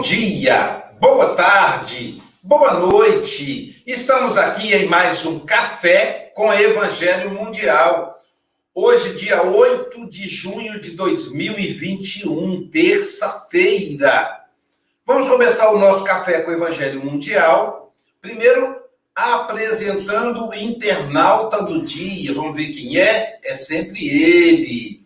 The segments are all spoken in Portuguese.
Bom dia, boa tarde, boa noite. Estamos aqui em mais um Café com Evangelho Mundial. Hoje, dia 8 de junho de 2021, terça-feira. Vamos começar o nosso Café com Evangelho Mundial. Primeiro, apresentando o internauta do dia. Vamos ver quem é? É sempre ele.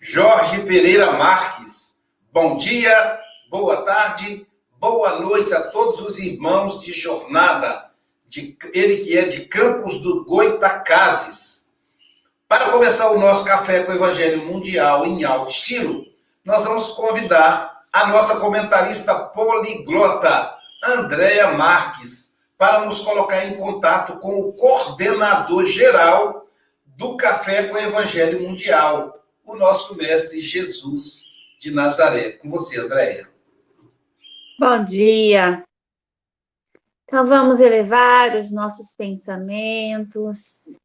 Jorge Pereira Marques. Bom dia, boa tarde, boa noite a todos os irmãos de jornada, de, ele que é de Campos do Goitacazes. Para começar o nosso café com o Evangelho Mundial em alto estilo, nós vamos convidar a nossa comentarista poliglota, Andréa Marques, para nos colocar em contato com o coordenador geral do Café com o Evangelho Mundial, o nosso mestre Jesus de Nazaré. Com você, Andréia. Bom dia. Então vamos elevar os nossos pensamentos,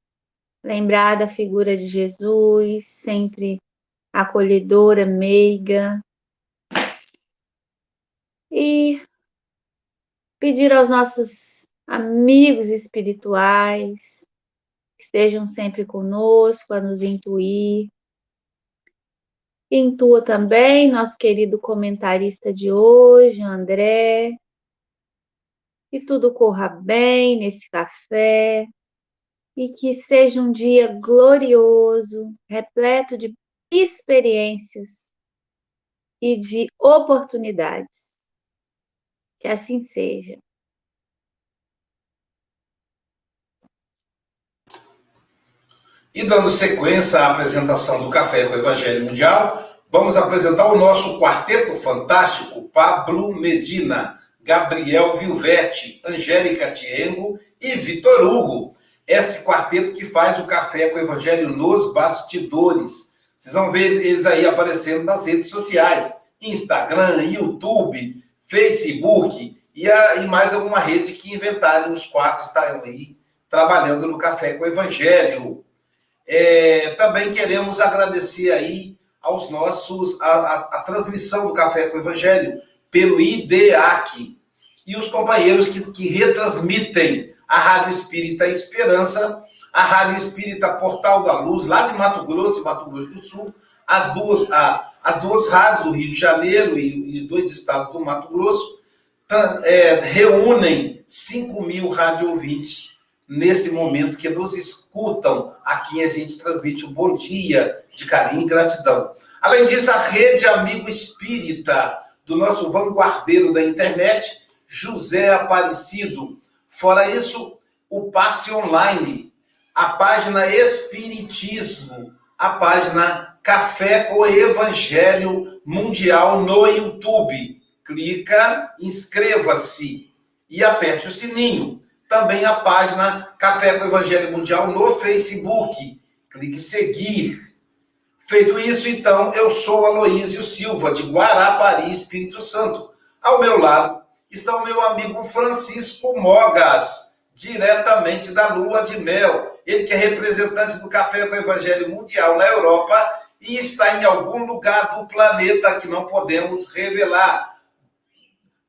lembrar da figura de Jesus, sempre acolhedora, meiga, e pedir aos nossos amigos espirituais que estejam sempre conosco a nos intuir, Intua também nosso querido comentarista de hoje, André. Que tudo corra bem nesse café e que seja um dia glorioso, repleto de experiências e de oportunidades. Que assim seja. E dando sequência à apresentação do Café com o Evangelho Mundial, vamos apresentar o nosso quarteto fantástico: Pablo Medina, Gabriel Vilverte, Angélica Tiengo e Vitor Hugo. Esse quarteto que faz o Café com o Evangelho nos bastidores. Vocês vão ver eles aí aparecendo nas redes sociais: Instagram, YouTube, Facebook e, a, e mais alguma rede que inventarem. Os quatro estarão aí trabalhando no Café com o Evangelho. É, também queremos agradecer aí aos nossos, a, a, a, transmissão do Café com o Evangelho pelo IDEAC e os companheiros que, que retransmitem a Rádio Espírita Esperança, a Rádio Espírita Portal da Luz, lá de Mato Grosso e Mato Grosso do Sul, as duas, a, as duas rádios do Rio de Janeiro e, e dois estados do Mato Grosso, é, reúnem 5 mil rádio ouvintes nesse momento que nos escutam, a quem a gente transmite um bom dia de carinho e gratidão. Além disso, a rede Amigo Espírita, do nosso vanguardeiro da internet, José Aparecido. Fora isso, o Passe Online, a página Espiritismo, a página Café com Evangelho Mundial no YouTube. Clica, inscreva-se e aperte o sininho também a página Café com o Evangelho Mundial no Facebook. Clique em seguir. Feito isso, então, eu sou Aloísio Silva, de Guarapari, Espírito Santo. Ao meu lado está o meu amigo Francisco Mogas, diretamente da Lua de Mel. Ele que é representante do Café com o Evangelho Mundial na Europa e está em algum lugar do planeta que não podemos revelar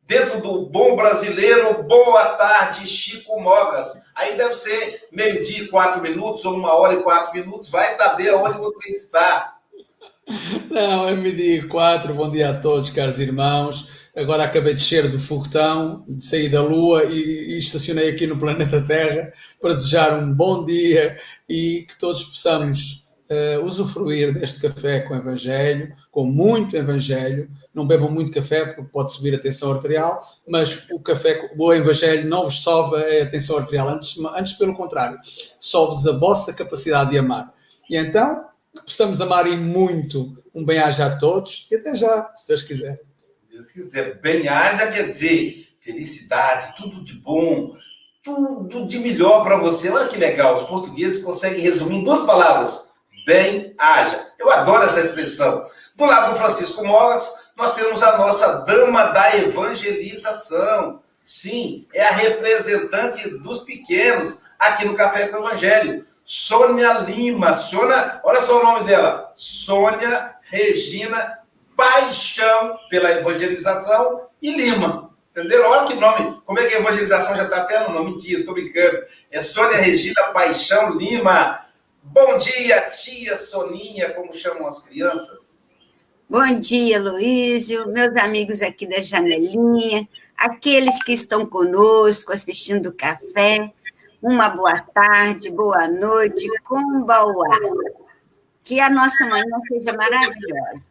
dentro do bom brasileiro, boa tarde, Chico Mogas. Aí deve ser meio-dia e quatro minutos, ou uma hora e quatro minutos, vai saber onde você está. Não, é meio-dia e quatro, bom dia a todos, caros irmãos. Agora acabei de descer do foguetão, de sair da Lua e, e estacionei aqui no planeta Terra para desejar um bom dia e que todos possamos uh, usufruir deste café com Evangelho, com muito Evangelho. Não bebam muito café porque pode subir a tensão arterial, mas o café, o Evangelho não vos sobe a tensão arterial, antes, antes pelo contrário, sobe-vos a vossa capacidade de amar. E então, que possamos amar e muito. Um bem-aja a todos e até já, se Deus quiser. Deus quiser. Bem-aja quer dizer felicidade, tudo de bom, tudo de melhor para você. Olha que legal, os portugueses conseguem resumir em duas palavras bem haja. Eu adoro essa expressão. Do lado do Francisco Mogas, nós temos a nossa dama da evangelização. Sim, é a representante dos pequenos aqui no Café com o Evangelho. Sônia Lima. Sônia, olha só o nome dela. Sônia Regina Paixão pela evangelização e Lima. Entenderam? Olha que nome. Como é que a evangelização já está até no nome? Mentira, estou brincando. É Sônia Regina Paixão Lima. Bom dia, tia Soninha, como chamam as crianças. Bom dia, Luísio, meus amigos aqui da janelinha, aqueles que estão conosco assistindo o café. Uma boa tarde, boa noite, Kumbauá. Que a nossa manhã seja maravilhosa.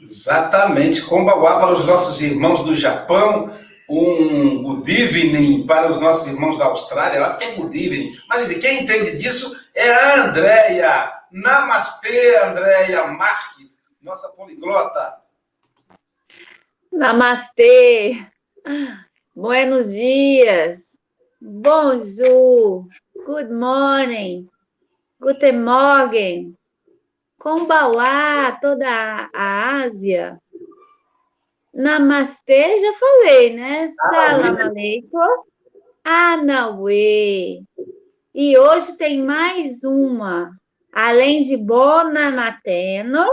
Exatamente, Kumbauá para os nossos irmãos do Japão, um good evening para os nossos irmãos da Austrália, eu acho que é good evening, mas quem entende disso é a Andréia. Namastê, Andréia Marques, nossa poliglota. Namastê. Buenos dias. Bonjour. Good morning. Guten Morgen. Kombawa, toda a Ásia. Namastê, já falei, né? Salam aleikum. Anauê. E hoje tem mais uma. Além de Bona Mateno,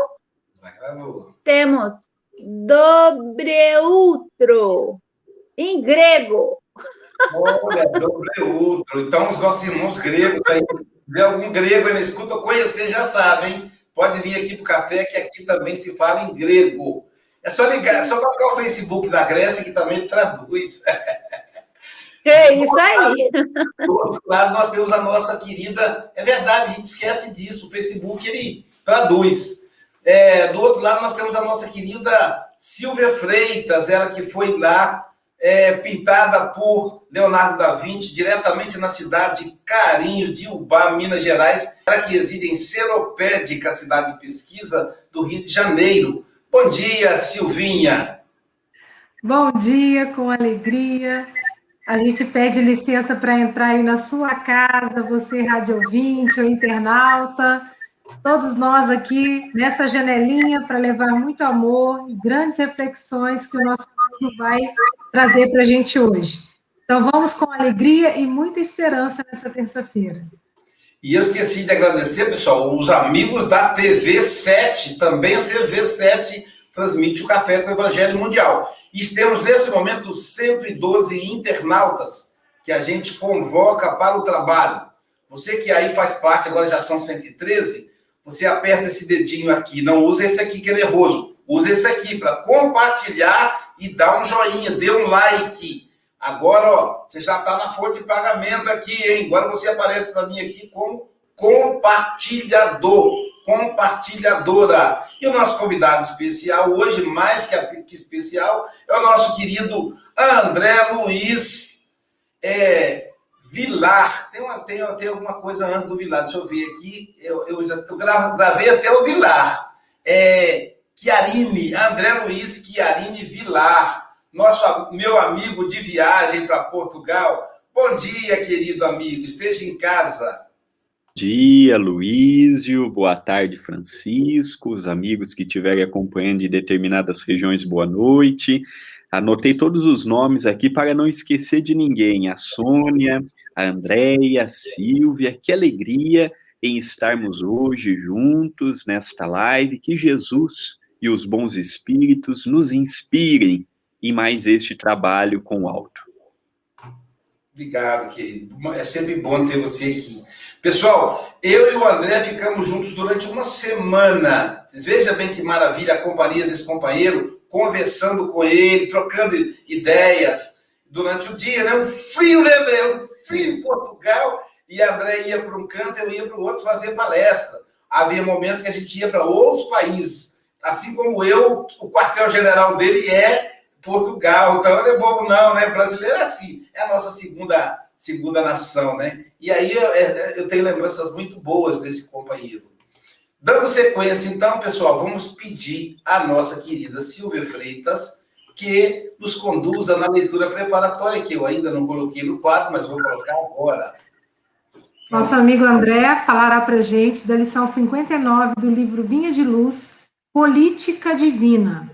temos Dobreutro, em grego. Olha, Dobreutro. Então, os nossos irmãos gregos aí, se tiver algum grego aí na escuta, conhecer já sabem. Pode vir aqui para o café, que aqui também se fala em grego. É só ligar, é só colocar o Facebook da Grécia, que também traduz. É isso aí. Do outro lado, nós temos a nossa querida. É verdade, a gente esquece disso. O Facebook ele traduz. É, do outro lado, nós temos a nossa querida Silvia Freitas, ela que foi lá é, pintada por Leonardo da Vinci, diretamente na cidade de Carinho, de Ubá, Minas Gerais, ela que reside em Seropédica, cidade de pesquisa do Rio de Janeiro. Bom dia, Silvinha. Bom dia, com alegria. A gente pede licença para entrar aí na sua casa, você rádio ouvinte ou internauta, todos nós aqui nessa janelinha para levar muito amor e grandes reflexões que o nosso próximo vai trazer para a gente hoje. Então vamos com alegria e muita esperança nessa terça-feira. E eu esqueci de agradecer, pessoal, os amigos da TV7, também a TV7 transmite o Café com o Evangelho Mundial. E temos, nesse momento, 112 internautas que a gente convoca para o trabalho. Você que aí faz parte, agora já são 113, você aperta esse dedinho aqui. Não usa esse aqui que é nervoso. Usa esse aqui para compartilhar e dar um joinha, dê um like. Agora, ó, você já está na fonte de pagamento aqui, hein? Agora você aparece para mim aqui como compartilhador, compartilhadora. E o nosso convidado especial hoje, mais que, especial, é o nosso querido André Luiz é, Vilar. Tem, uma, tem, tem alguma coisa antes do Vilar, deixa eu ver aqui. Eu, eu, já, eu gravei até o Vilar. É, Chiarini, André Luiz Chiarini Vilar, nosso meu amigo de viagem para Portugal. Bom dia, querido amigo, esteja em casa dia, Luísio. Boa tarde, Francisco. Os amigos que estiverem acompanhando de determinadas regiões, boa noite. Anotei todos os nomes aqui para não esquecer de ninguém. A Sônia, a Andréia, a Silvia. Que alegria em estarmos hoje juntos nesta live. Que Jesus e os bons espíritos nos inspirem em mais este trabalho com o alto. Obrigado, querido. É sempre bom ter você aqui. Pessoal, eu e o André ficamos juntos durante uma semana. Vejam bem que maravilha a companhia desse companheiro, conversando com ele, trocando ideias durante o dia, né? Um frio, né? Frio em Portugal. E André ia para um canto, eu ia para o outro fazer palestra. Havia momentos que a gente ia para outros países. Assim como eu, o quartel-general dele é Portugal. Então, não é bobo não, né? Brasileiro é assim. É a nossa segunda segunda nação, né? E aí eu, é, é, eu tenho lembranças muito boas desse companheiro. Dando sequência, então, pessoal, vamos pedir à nossa querida Silvia Freitas que nos conduza na leitura preparatória, que eu ainda não coloquei no quadro, mas vou colocar agora. Nosso amigo André falará para gente da lição 59 do livro Vinha de Luz, Política Divina.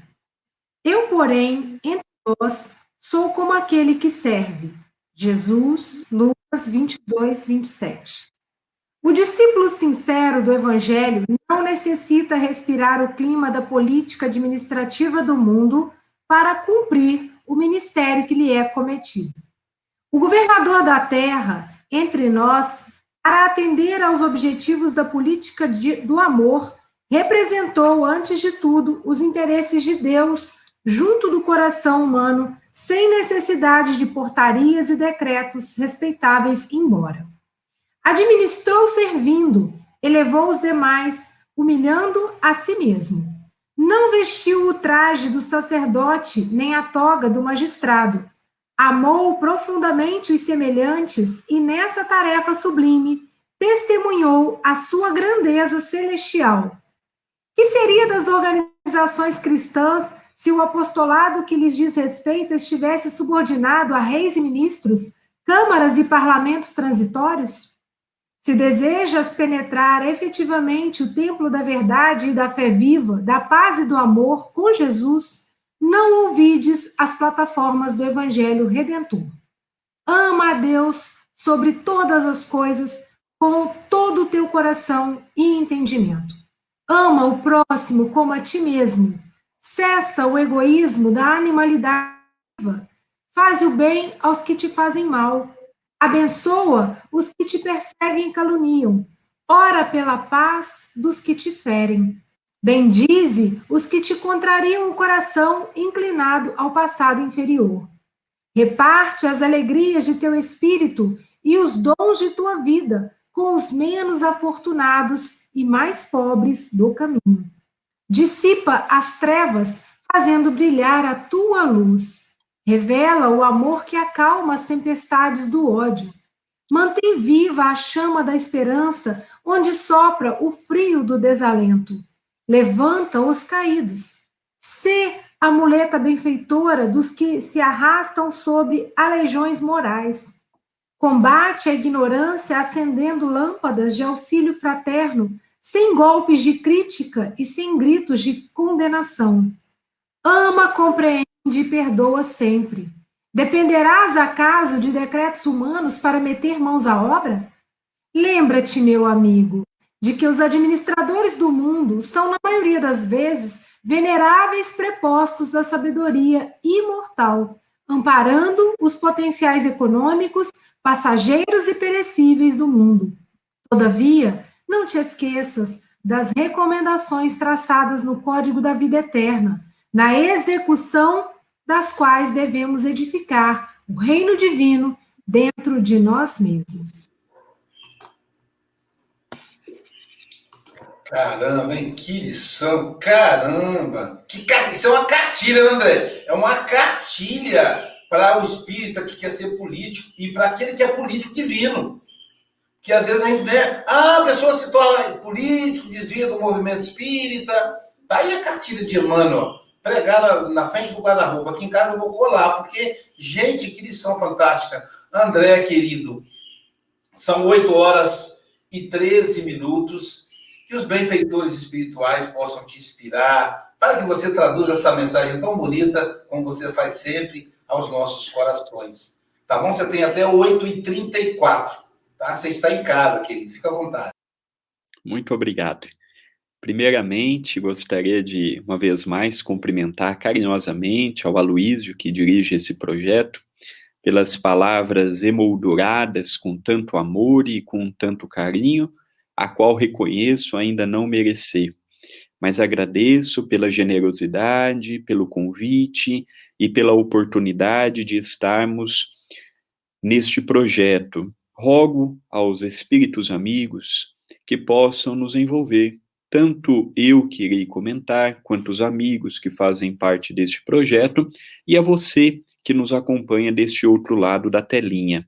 Eu, porém, entre vós, sou como aquele que serve Jesus, Lucas 22, 27. O discípulo sincero do Evangelho não necessita respirar o clima da política administrativa do mundo para cumprir o ministério que lhe é cometido. O governador da terra, entre nós, para atender aos objetivos da política de, do amor, representou, antes de tudo, os interesses de Deus junto do coração humano, sem necessidade de portarias e decretos respeitáveis embora. Administrou servindo, elevou os demais, humilhando a si mesmo. Não vestiu o traje do sacerdote, nem a toga do magistrado. Amou profundamente os semelhantes e nessa tarefa sublime testemunhou a sua grandeza celestial. Que seria das organizações cristãs se o apostolado que lhes diz respeito estivesse subordinado a reis e ministros, câmaras e parlamentos transitórios? Se desejas penetrar efetivamente o templo da verdade e da fé viva, da paz e do amor com Jesus, não ouvides as plataformas do Evangelho Redentor. Ama a Deus sobre todas as coisas, com todo o teu coração e entendimento. Ama o próximo como a ti mesmo. Cessa o egoísmo da animalidade. Faz o bem aos que te fazem mal Abençoa os que te perseguem e caluniam. Ora pela paz dos que te ferem. Bendize os que te contrariam o coração inclinado ao passado inferior. Reparte as alegrias de teu espírito e os dons de tua vida com os menos afortunados e mais pobres do caminho. Dissipa as trevas, fazendo brilhar a tua luz. Revela o amor que acalma as tempestades do ódio. Mantém viva a chama da esperança, onde sopra o frio do desalento. Levanta os caídos. Sê a muleta benfeitora dos que se arrastam sobre aleijões morais. Combate a ignorância acendendo lâmpadas de auxílio fraterno, sem golpes de crítica e sem gritos de condenação. Ama, compreende e perdoa sempre. Dependerás acaso de decretos humanos para meter mãos à obra? Lembra-te, meu amigo, de que os administradores do mundo são, na maioria das vezes, veneráveis prepostos da sabedoria imortal, amparando os potenciais econômicos, passageiros e perecíveis do mundo. Todavia, não te esqueças das recomendações traçadas no Código da Vida Eterna, na execução das quais devemos edificar o reino divino dentro de nós mesmos. Caramba, hein? Que lição! Caramba! Que Isso é uma cartilha, né, André? É uma cartilha para o espírita que quer ser político e para aquele que é político divino. Que às vezes a gente vê, ah, a pessoa se torna político, desvia do movimento espírita. Tá aí a cartilha de Emmanuel pregar na, na frente do guarda-roupa. Aqui em casa eu vou colar, porque, gente, que lição fantástica. André, querido, são 8 horas e 13 minutos. Que os benfeitores espirituais possam te inspirar, para que você traduza essa mensagem tão bonita, como você faz sempre, aos nossos corações. Tá bom? Você tem até 8h34. Tá? Você está em casa, querido. Fica à vontade. Muito obrigado. Primeiramente, gostaria de, uma vez mais, cumprimentar carinhosamente ao Aloísio, que dirige esse projeto, pelas palavras emolduradas com tanto amor e com tanto carinho, a qual reconheço ainda não merecer. Mas agradeço pela generosidade, pelo convite e pela oportunidade de estarmos neste projeto. Rogo aos espíritos amigos que possam nos envolver tanto eu que irei comentar, quanto os amigos que fazem parte deste projeto, e a você que nos acompanha deste outro lado da telinha.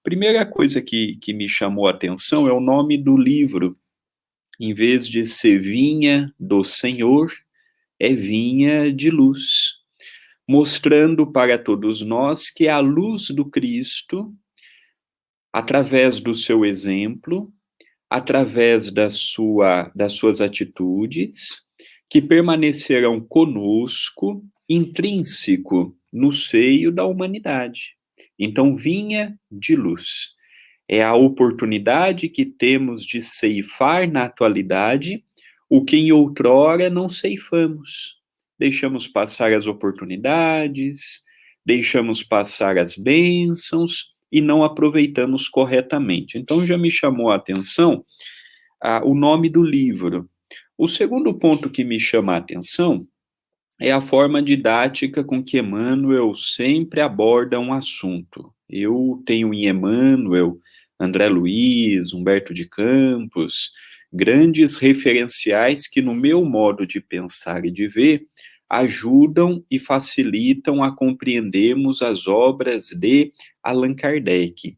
Primeira coisa que, que me chamou a atenção é o nome do livro. Em vez de ser vinha do Senhor, é vinha de luz, mostrando para todos nós que a luz do Cristo, através do seu exemplo, através da sua, das suas atitudes, que permanecerão conosco, intrínseco no seio da humanidade. Então, vinha de luz. É a oportunidade que temos de ceifar na atualidade o que em outrora não ceifamos. deixamos passar as oportunidades, deixamos passar as bênçãos e não aproveitamos corretamente. Então já me chamou a atenção ah, o nome do livro. O segundo ponto que me chama a atenção é a forma didática com que Emmanuel sempre aborda um assunto. Eu tenho em Emmanuel, André Luiz, Humberto de Campos, grandes referenciais que, no meu modo de pensar e de ver, ajudam e facilitam a compreendermos as obras de Allan Kardec.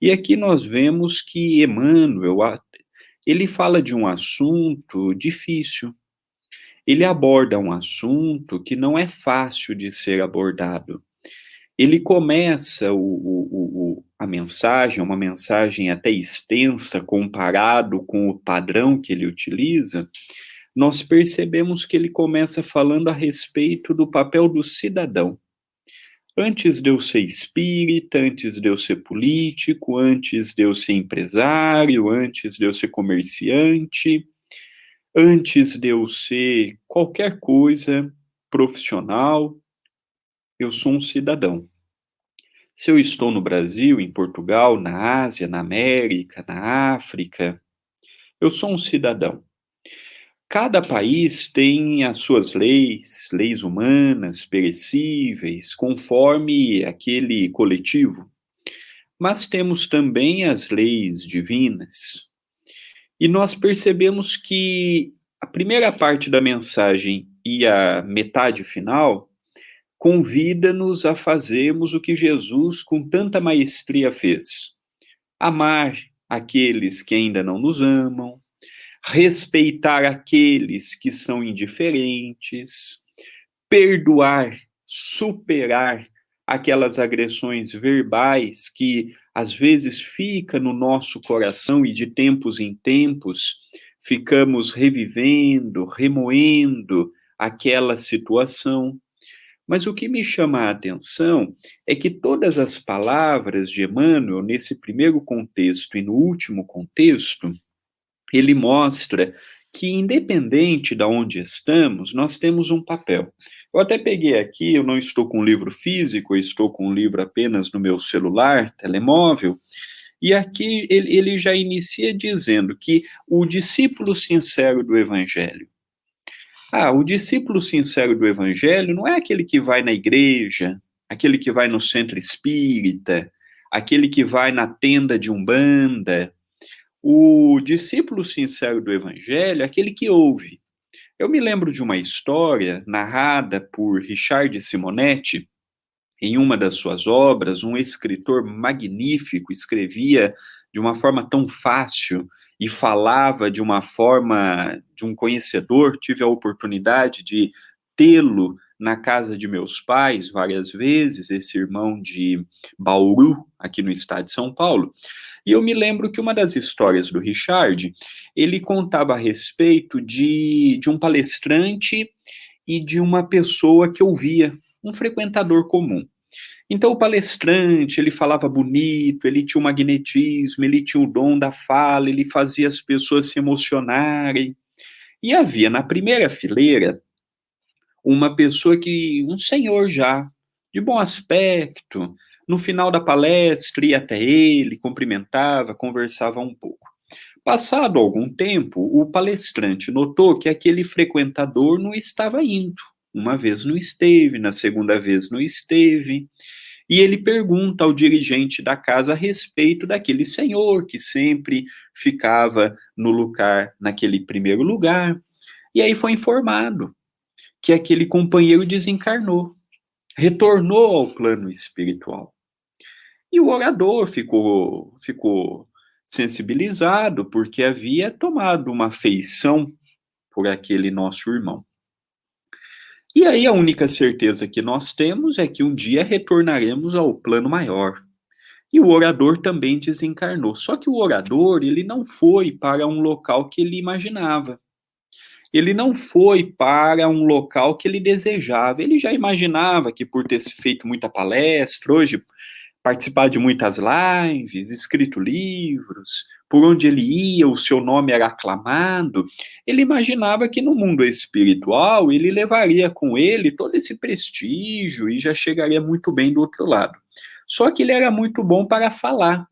E aqui nós vemos que Emmanuel, ele fala de um assunto difícil. Ele aborda um assunto que não é fácil de ser abordado. Ele começa o, o, o, a mensagem, uma mensagem até extensa comparado com o padrão que ele utiliza, nós percebemos que ele começa falando a respeito do papel do cidadão. Antes de eu ser espírita, antes de eu ser político, antes de eu ser empresário, antes de eu ser comerciante, antes de eu ser qualquer coisa profissional, eu sou um cidadão. Se eu estou no Brasil, em Portugal, na Ásia, na América, na África, eu sou um cidadão. Cada país tem as suas leis, leis humanas, perecíveis, conforme aquele coletivo. Mas temos também as leis divinas. E nós percebemos que a primeira parte da mensagem e a metade final convida-nos a fazermos o que Jesus com tanta maestria fez: amar aqueles que ainda não nos amam, respeitar aqueles que são indiferentes, perdoar, superar aquelas agressões verbais que às vezes fica no nosso coração e de tempos em tempos ficamos revivendo, remoendo aquela situação. Mas o que me chama a atenção é que todas as palavras de Emmanuel, nesse primeiro contexto e no último contexto, ele mostra que, independente de onde estamos, nós temos um papel. Eu até peguei aqui, eu não estou com um livro físico, eu estou com um livro apenas no meu celular, telemóvel, e aqui ele, ele já inicia dizendo que o discípulo sincero do Evangelho. Ah, o discípulo sincero do Evangelho não é aquele que vai na igreja, aquele que vai no centro espírita, aquele que vai na tenda de umbanda, o discípulo sincero do Evangelho é aquele que ouve. Eu me lembro de uma história narrada por Richard Simonetti em uma das suas obras, um escritor magnífico, escrevia de uma forma tão fácil e falava de uma forma de um conhecedor. Tive a oportunidade de tê-lo na casa de meus pais várias vezes, esse irmão de Bauru, aqui no estado de São Paulo. E eu me lembro que uma das histórias do Richard, ele contava a respeito de, de um palestrante e de uma pessoa que ouvia, um frequentador comum. Então, o palestrante, ele falava bonito, ele tinha o magnetismo, ele tinha o dom da fala, ele fazia as pessoas se emocionarem. E havia na primeira fileira uma pessoa que, um senhor já, de bom aspecto, no final da palestra, ia até ele, cumprimentava, conversava um pouco. Passado algum tempo, o palestrante notou que aquele frequentador não estava indo. Uma vez não esteve, na segunda vez não esteve. E ele pergunta ao dirigente da casa a respeito daquele senhor que sempre ficava no lugar, naquele primeiro lugar. E aí foi informado que aquele companheiro desencarnou, retornou ao plano espiritual. E o orador ficou, ficou sensibilizado porque havia tomado uma feição por aquele nosso irmão. E aí a única certeza que nós temos é que um dia retornaremos ao plano maior. E o orador também desencarnou. Só que o orador, ele não foi para um local que ele imaginava. Ele não foi para um local que ele desejava. Ele já imaginava que por ter feito muita palestra hoje, participar de muitas lives, escrito livros, por onde ele ia, o seu nome era aclamado, ele imaginava que no mundo espiritual ele levaria com ele todo esse prestígio e já chegaria muito bem do outro lado. Só que ele era muito bom para falar.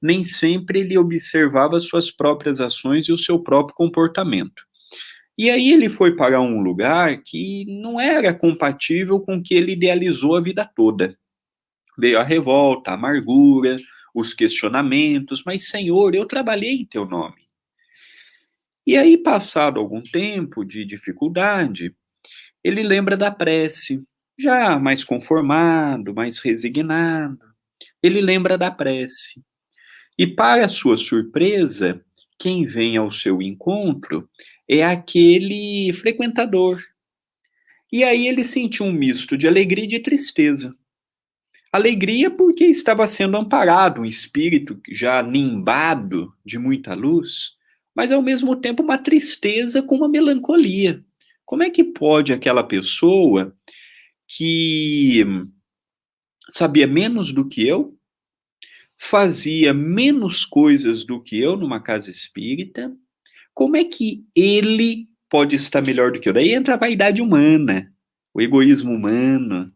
Nem sempre ele observava suas próprias ações e o seu próprio comportamento. E aí ele foi para um lugar que não era compatível com o que ele idealizou a vida toda. Veio a revolta, a amargura, os questionamentos, mas Senhor, eu trabalhei em teu nome. E aí, passado algum tempo de dificuldade, ele lembra da prece, já mais conformado, mais resignado. Ele lembra da prece. E, para sua surpresa, quem vem ao seu encontro é aquele frequentador. E aí ele sentiu um misto de alegria e de tristeza. Alegria porque estava sendo amparado, um espírito já nimbado de muita luz, mas ao mesmo tempo uma tristeza com uma melancolia. Como é que pode aquela pessoa que sabia menos do que eu, fazia menos coisas do que eu numa casa espírita, como é que ele pode estar melhor do que eu? Daí entra a vaidade humana, o egoísmo humano.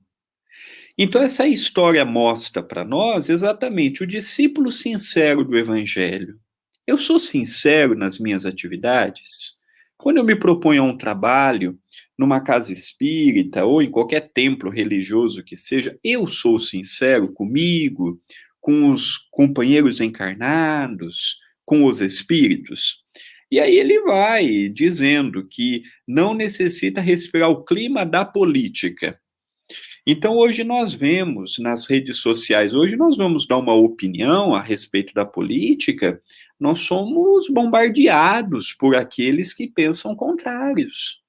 Então, essa história mostra para nós exatamente o discípulo sincero do Evangelho. Eu sou sincero nas minhas atividades? Quando eu me proponho a um trabalho, numa casa espírita ou em qualquer templo religioso que seja, eu sou sincero comigo, com os companheiros encarnados, com os espíritos. E aí ele vai dizendo que não necessita respirar o clima da política. Então hoje nós vemos nas redes sociais, hoje nós vamos dar uma opinião a respeito da política, nós somos bombardeados por aqueles que pensam contrários.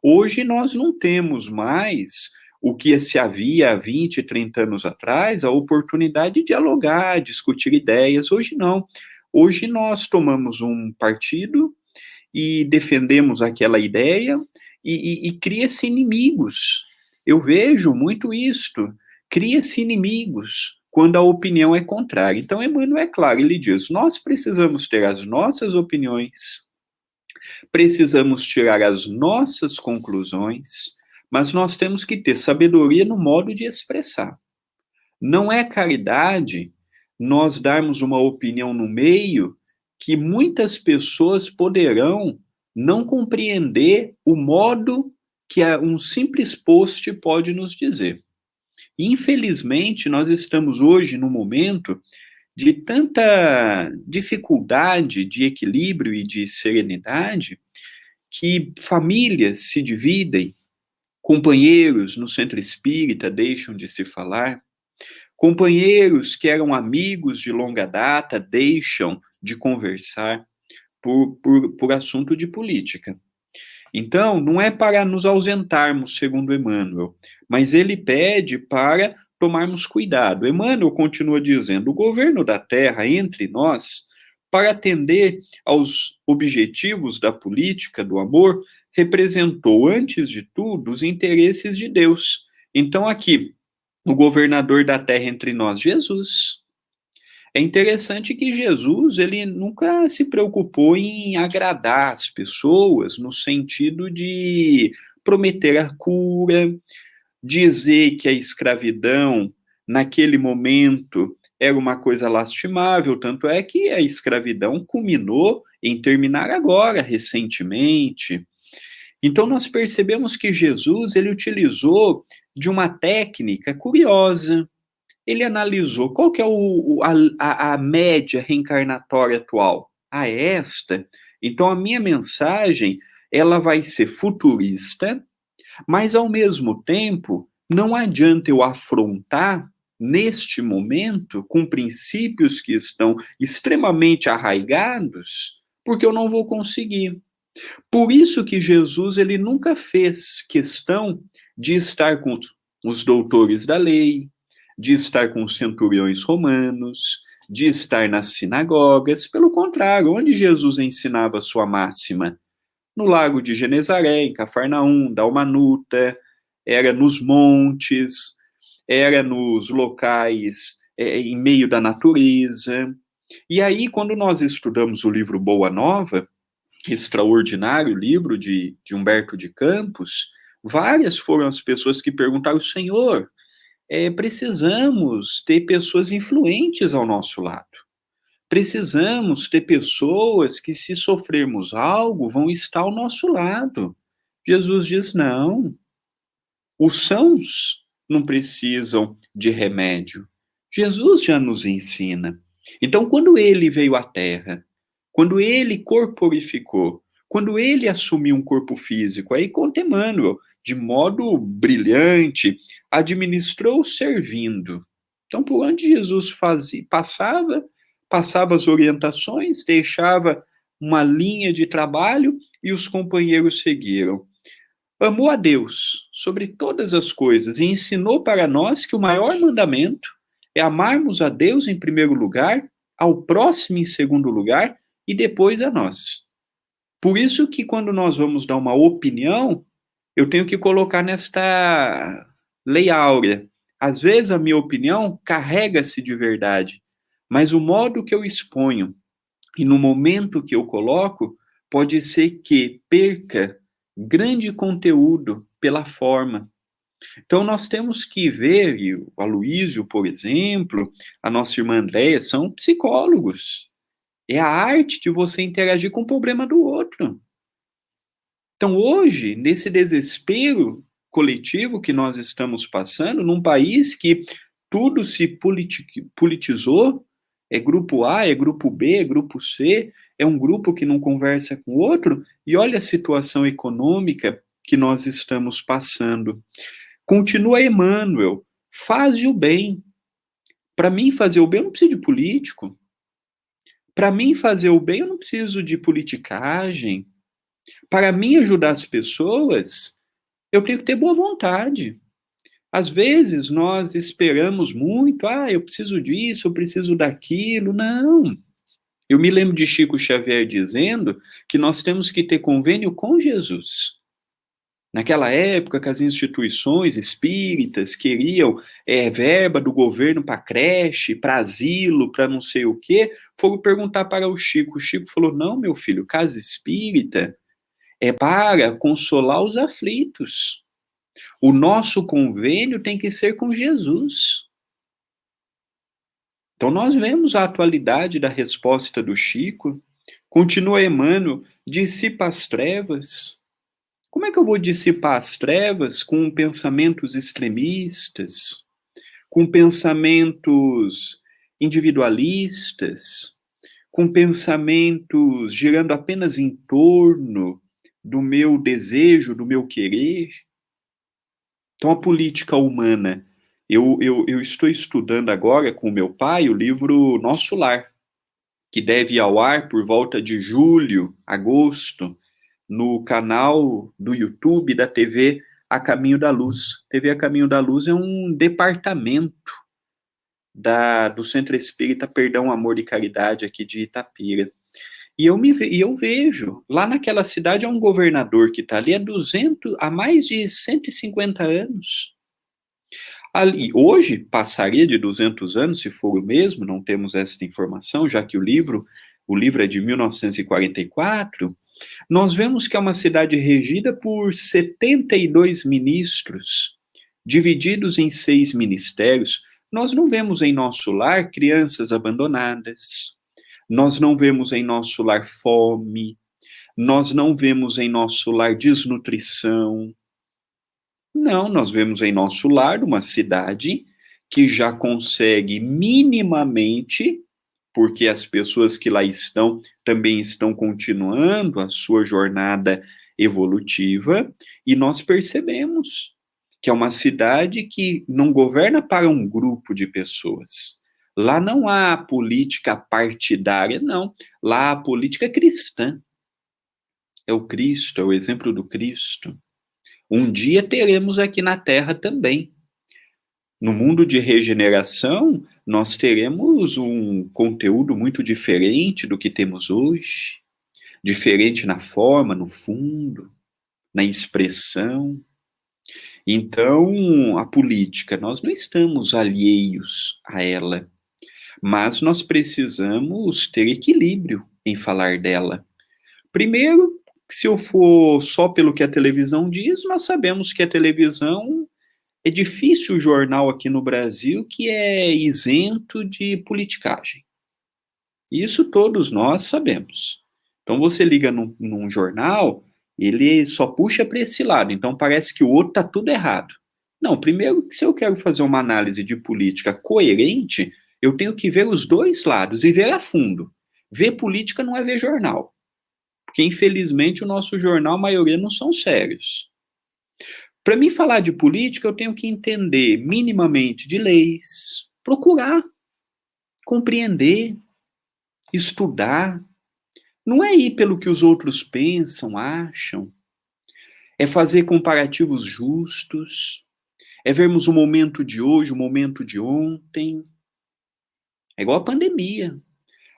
Hoje nós não temos mais o que se havia há 20, 30 anos atrás, a oportunidade de dialogar, discutir ideias. Hoje não. Hoje nós tomamos um partido e defendemos aquela ideia e, e, e cria-se inimigos. Eu vejo muito isto. Cria-se inimigos quando a opinião é contrária. Então, Emmanuel é claro, ele diz: nós precisamos ter as nossas opiniões, precisamos tirar as nossas conclusões, mas nós temos que ter sabedoria no modo de expressar. Não é caridade nós darmos uma opinião no meio que muitas pessoas poderão não compreender o modo que um simples post pode nos dizer. Infelizmente, nós estamos hoje num momento de tanta dificuldade de equilíbrio e de serenidade que famílias se dividem, companheiros no centro espírita deixam de se falar, Companheiros que eram amigos de longa data deixam de conversar por, por, por assunto de política. Então, não é para nos ausentarmos, segundo Emmanuel, mas ele pede para tomarmos cuidado. Emmanuel continua dizendo: o governo da terra entre nós, para atender aos objetivos da política do amor, representou, antes de tudo, os interesses de Deus. Então, aqui, o governador da terra entre nós, Jesus. É interessante que Jesus ele nunca se preocupou em agradar as pessoas no sentido de prometer a cura, dizer que a escravidão naquele momento era uma coisa lastimável, tanto é que a escravidão culminou em terminar agora, recentemente. Então nós percebemos que Jesus ele utilizou de uma técnica curiosa. Ele analisou qual que é o, a, a média reencarnatória atual. É esta? Então a minha mensagem ela vai ser futurista, mas ao mesmo tempo não adianta eu afrontar neste momento com princípios que estão extremamente arraigados, porque eu não vou conseguir. Por isso que Jesus ele nunca fez questão de estar com os doutores da lei, de estar com os centuriões romanos, de estar nas sinagogas. Pelo contrário, onde Jesus ensinava sua máxima? No lago de Genezaré, em Cafarnaum, Dalmanuta, era nos montes, era nos locais é, em meio da natureza. E aí, quando nós estudamos o livro Boa Nova, extraordinário livro de, de Humberto de Campos, várias foram as pessoas que perguntaram: Senhor, é, precisamos ter pessoas influentes ao nosso lado. Precisamos ter pessoas que, se sofrermos algo, vão estar ao nosso lado. Jesus diz: não. Os sãos não precisam de remédio. Jesus já nos ensina. Então, quando ele veio à Terra, quando ele corporificou, quando ele assumiu um corpo físico, aí conta Emmanuel, de modo brilhante, administrou servindo. Então, por onde Jesus fazia, passava, passava as orientações, deixava uma linha de trabalho e os companheiros seguiram. Amou a Deus sobre todas as coisas e ensinou para nós que o maior mandamento é amarmos a Deus em primeiro lugar, ao próximo em segundo lugar e depois a nós. Por isso que quando nós vamos dar uma opinião, eu tenho que colocar nesta lei áurea. Às vezes a minha opinião carrega-se de verdade, mas o modo que eu exponho e no momento que eu coloco pode ser que perca grande conteúdo pela forma. Então nós temos que ver, e o Aloísio, por exemplo, a nossa irmã Andréia, são psicólogos. É a arte de você interagir com o problema do outro. Então, hoje, nesse desespero coletivo que nós estamos passando, num país que tudo se politizou, é grupo A, é grupo B, é grupo C, é um grupo que não conversa com o outro, e olha a situação econômica que nós estamos passando. Continua Emmanuel, faz o bem. Para mim, fazer o bem, eu não preciso de político. Para mim fazer o bem, eu não preciso de politicagem. Para mim ajudar as pessoas, eu tenho que ter boa vontade. Às vezes nós esperamos muito, ah, eu preciso disso, eu preciso daquilo. Não. Eu me lembro de Chico Xavier dizendo que nós temos que ter convênio com Jesus. Naquela época que as instituições espíritas queriam é, verba do governo para creche, para asilo, para não sei o quê, foram perguntar para o Chico. O Chico falou: não, meu filho, casa espírita é para consolar os aflitos. O nosso convênio tem que ser com Jesus. Então, nós vemos a atualidade da resposta do Chico. Continua Emmanuel, dissipa as trevas. Como é que eu vou dissipar as trevas com pensamentos extremistas, com pensamentos individualistas, com pensamentos girando apenas em torno do meu desejo, do meu querer? Então, a política humana. Eu, eu, eu estou estudando agora com meu pai o livro Nosso Lar, que deve ir ao ar por volta de julho, agosto no canal do YouTube da TV A Caminho da Luz. TV A Caminho da Luz é um departamento da, do Centro Espírita Perdão, Amor e Caridade aqui de Itapira. E eu, me, e eu vejo, lá naquela cidade há um governador que está ali há 200, há mais de 150 anos. Ali, hoje, passaria de 200 anos, se for o mesmo, não temos essa informação, já que o livro, o livro é de 1944, nós vemos que é uma cidade regida por 72 ministros, divididos em seis ministérios. Nós não vemos em nosso lar crianças abandonadas, nós não vemos em nosso lar fome, nós não vemos em nosso lar desnutrição. Não, nós vemos em nosso lar uma cidade que já consegue minimamente porque as pessoas que lá estão também estão continuando a sua jornada evolutiva, e nós percebemos que é uma cidade que não governa para um grupo de pessoas. Lá não há política partidária, não. Lá há política cristã. É o Cristo, é o exemplo do Cristo. Um dia teremos aqui na Terra também. No mundo de regeneração, nós teremos um conteúdo muito diferente do que temos hoje, diferente na forma, no fundo, na expressão. Então, a política, nós não estamos alheios a ela, mas nós precisamos ter equilíbrio em falar dela. Primeiro, se eu for só pelo que a televisão diz, nós sabemos que a televisão é difícil o jornal aqui no Brasil que é isento de politicagem. Isso todos nós sabemos. Então você liga num, num jornal, ele só puxa para esse lado. Então parece que o outro está tudo errado. Não, primeiro, se eu quero fazer uma análise de política coerente, eu tenho que ver os dois lados e ver a fundo. Ver política não é ver jornal. Porque, infelizmente, o nosso jornal, a maioria, não são sérios. Para mim falar de política, eu tenho que entender minimamente de leis, procurar, compreender, estudar, não é ir pelo que os outros pensam, acham. É fazer comparativos justos. É vermos o momento de hoje, o momento de ontem. É igual a pandemia.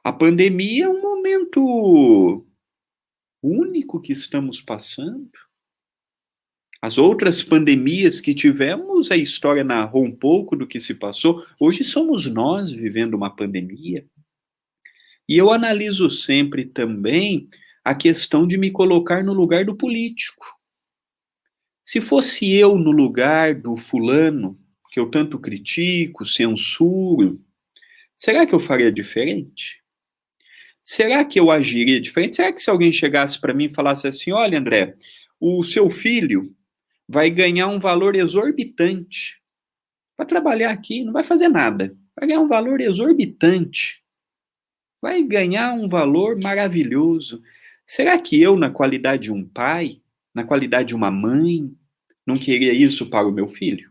A pandemia é um momento único que estamos passando. As outras pandemias que tivemos, a história narrou um pouco do que se passou. Hoje somos nós vivendo uma pandemia. E eu analiso sempre também a questão de me colocar no lugar do político. Se fosse eu no lugar do fulano, que eu tanto critico, censuro, será que eu faria diferente? Será que eu agiria diferente? Será que se alguém chegasse para mim e falasse assim: olha, André, o seu filho vai ganhar um valor exorbitante para trabalhar aqui, não vai fazer nada, vai ganhar um valor exorbitante vai ganhar um valor maravilhoso. Será que eu, na qualidade de um pai, na qualidade de uma mãe, não queria isso para o meu filho?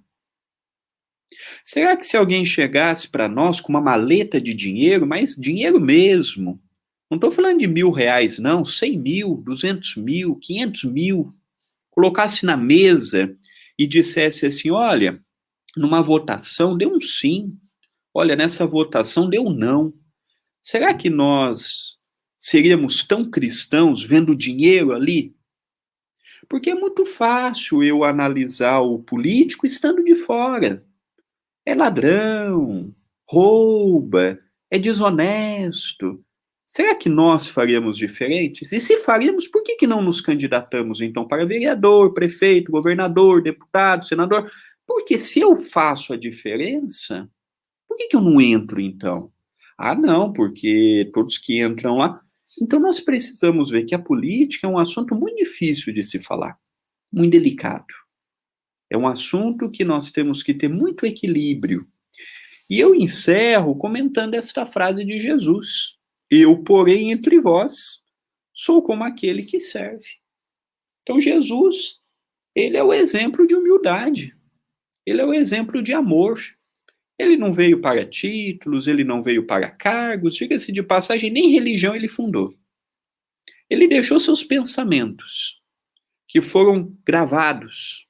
Será que se alguém chegasse para nós com uma maleta de dinheiro, mas dinheiro mesmo, não estou falando de mil reais, não, cem mil, duzentos mil, quinhentos mil, colocasse na mesa e dissesse assim: olha, numa votação deu um sim, olha, nessa votação deu um não. Será que nós seríamos tão cristãos vendo dinheiro ali? Porque é muito fácil eu analisar o político estando de fora. É ladrão, rouba, é desonesto. Será que nós faríamos diferentes? E se faríamos, por que, que não nos candidatamos então para vereador, prefeito, governador, deputado, senador? Porque se eu faço a diferença, por que, que eu não entro então? Ah, não, porque todos que entram lá. Então, nós precisamos ver que a política é um assunto muito difícil de se falar, muito delicado. É um assunto que nós temos que ter muito equilíbrio. E eu encerro comentando esta frase de Jesus: Eu, porém, entre vós, sou como aquele que serve. Então, Jesus, ele é o exemplo de humildade, ele é o exemplo de amor, ele não veio para títulos, ele não veio para cargos, diga-se de passagem, nem religião ele fundou. Ele deixou seus pensamentos, que foram gravados,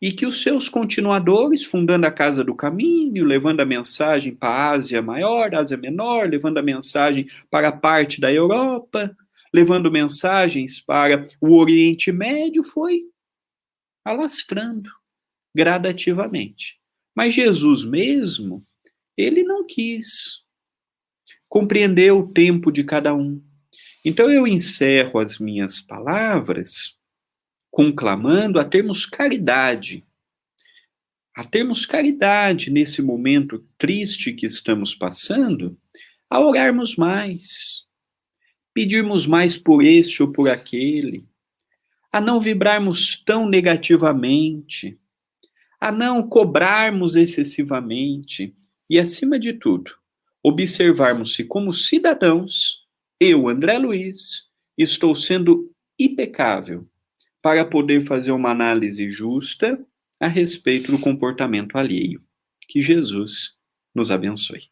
e que os seus continuadores, fundando a Casa do Caminho, levando a mensagem para a Ásia Maior, Ásia Menor, levando a mensagem para a parte da Europa, levando mensagens para o Oriente Médio, foi alastrando gradativamente. Mas Jesus mesmo, ele não quis compreender o tempo de cada um. Então eu encerro as minhas palavras conclamando a termos caridade, a termos caridade nesse momento triste que estamos passando, a orarmos mais, pedirmos mais por este ou por aquele, a não vibrarmos tão negativamente, a não cobrarmos excessivamente e, acima de tudo, observarmos se, como cidadãos, eu, André Luiz, estou sendo impecável para poder fazer uma análise justa a respeito do comportamento alheio. Que Jesus nos abençoe.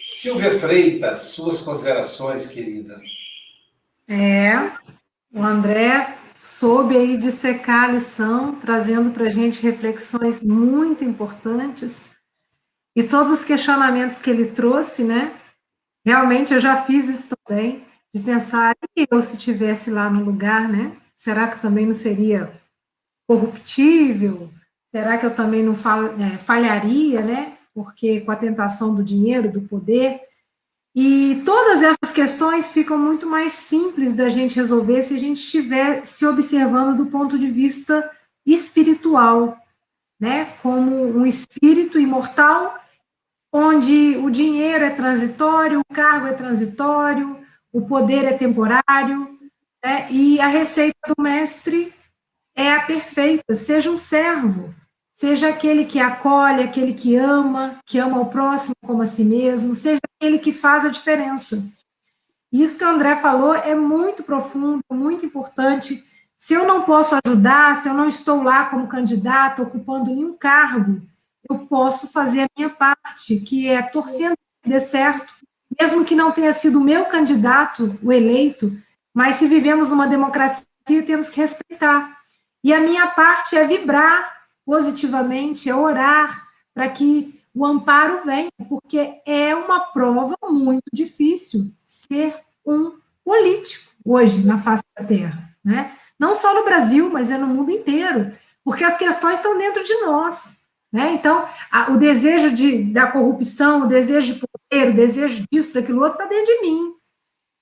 Silvia Freitas, suas considerações, querida. É, o André soube aí dissecar a lição, trazendo para a gente reflexões muito importantes. E todos os questionamentos que ele trouxe, né? Realmente eu já fiz isso também, de pensar, e eu se tivesse lá no lugar, né? Será que também não seria corruptível? Será que eu também não é, falharia, né? Porque com a tentação do dinheiro, do poder. E todas essas questões ficam muito mais simples da gente resolver se a gente estiver se observando do ponto de vista espiritual, né? Como um espírito imortal, onde o dinheiro é transitório, o cargo é transitório, o poder é temporário, né? e a receita do mestre é a perfeita: seja um servo, seja aquele que acolhe, aquele que ama, que ama o próximo como a si mesmo, seja aquele que faz a diferença. Isso que o André falou é muito profundo, muito importante. Se eu não posso ajudar, se eu não estou lá como candidato, ocupando nenhum cargo, eu posso fazer a minha parte, que é torcendo que dê certo, mesmo que não tenha sido o meu candidato, o eleito, mas se vivemos numa democracia, temos que respeitar. E a minha parte é vibrar positivamente, é orar para que o amparo venha, porque é uma prova muito difícil ser um político hoje na face da Terra, né? Não só no Brasil, mas é no mundo inteiro, porque as questões estão dentro de nós. Né? Então, a, o desejo de, da corrupção, o desejo de poder, o desejo disso, daquilo outro, está dentro de mim.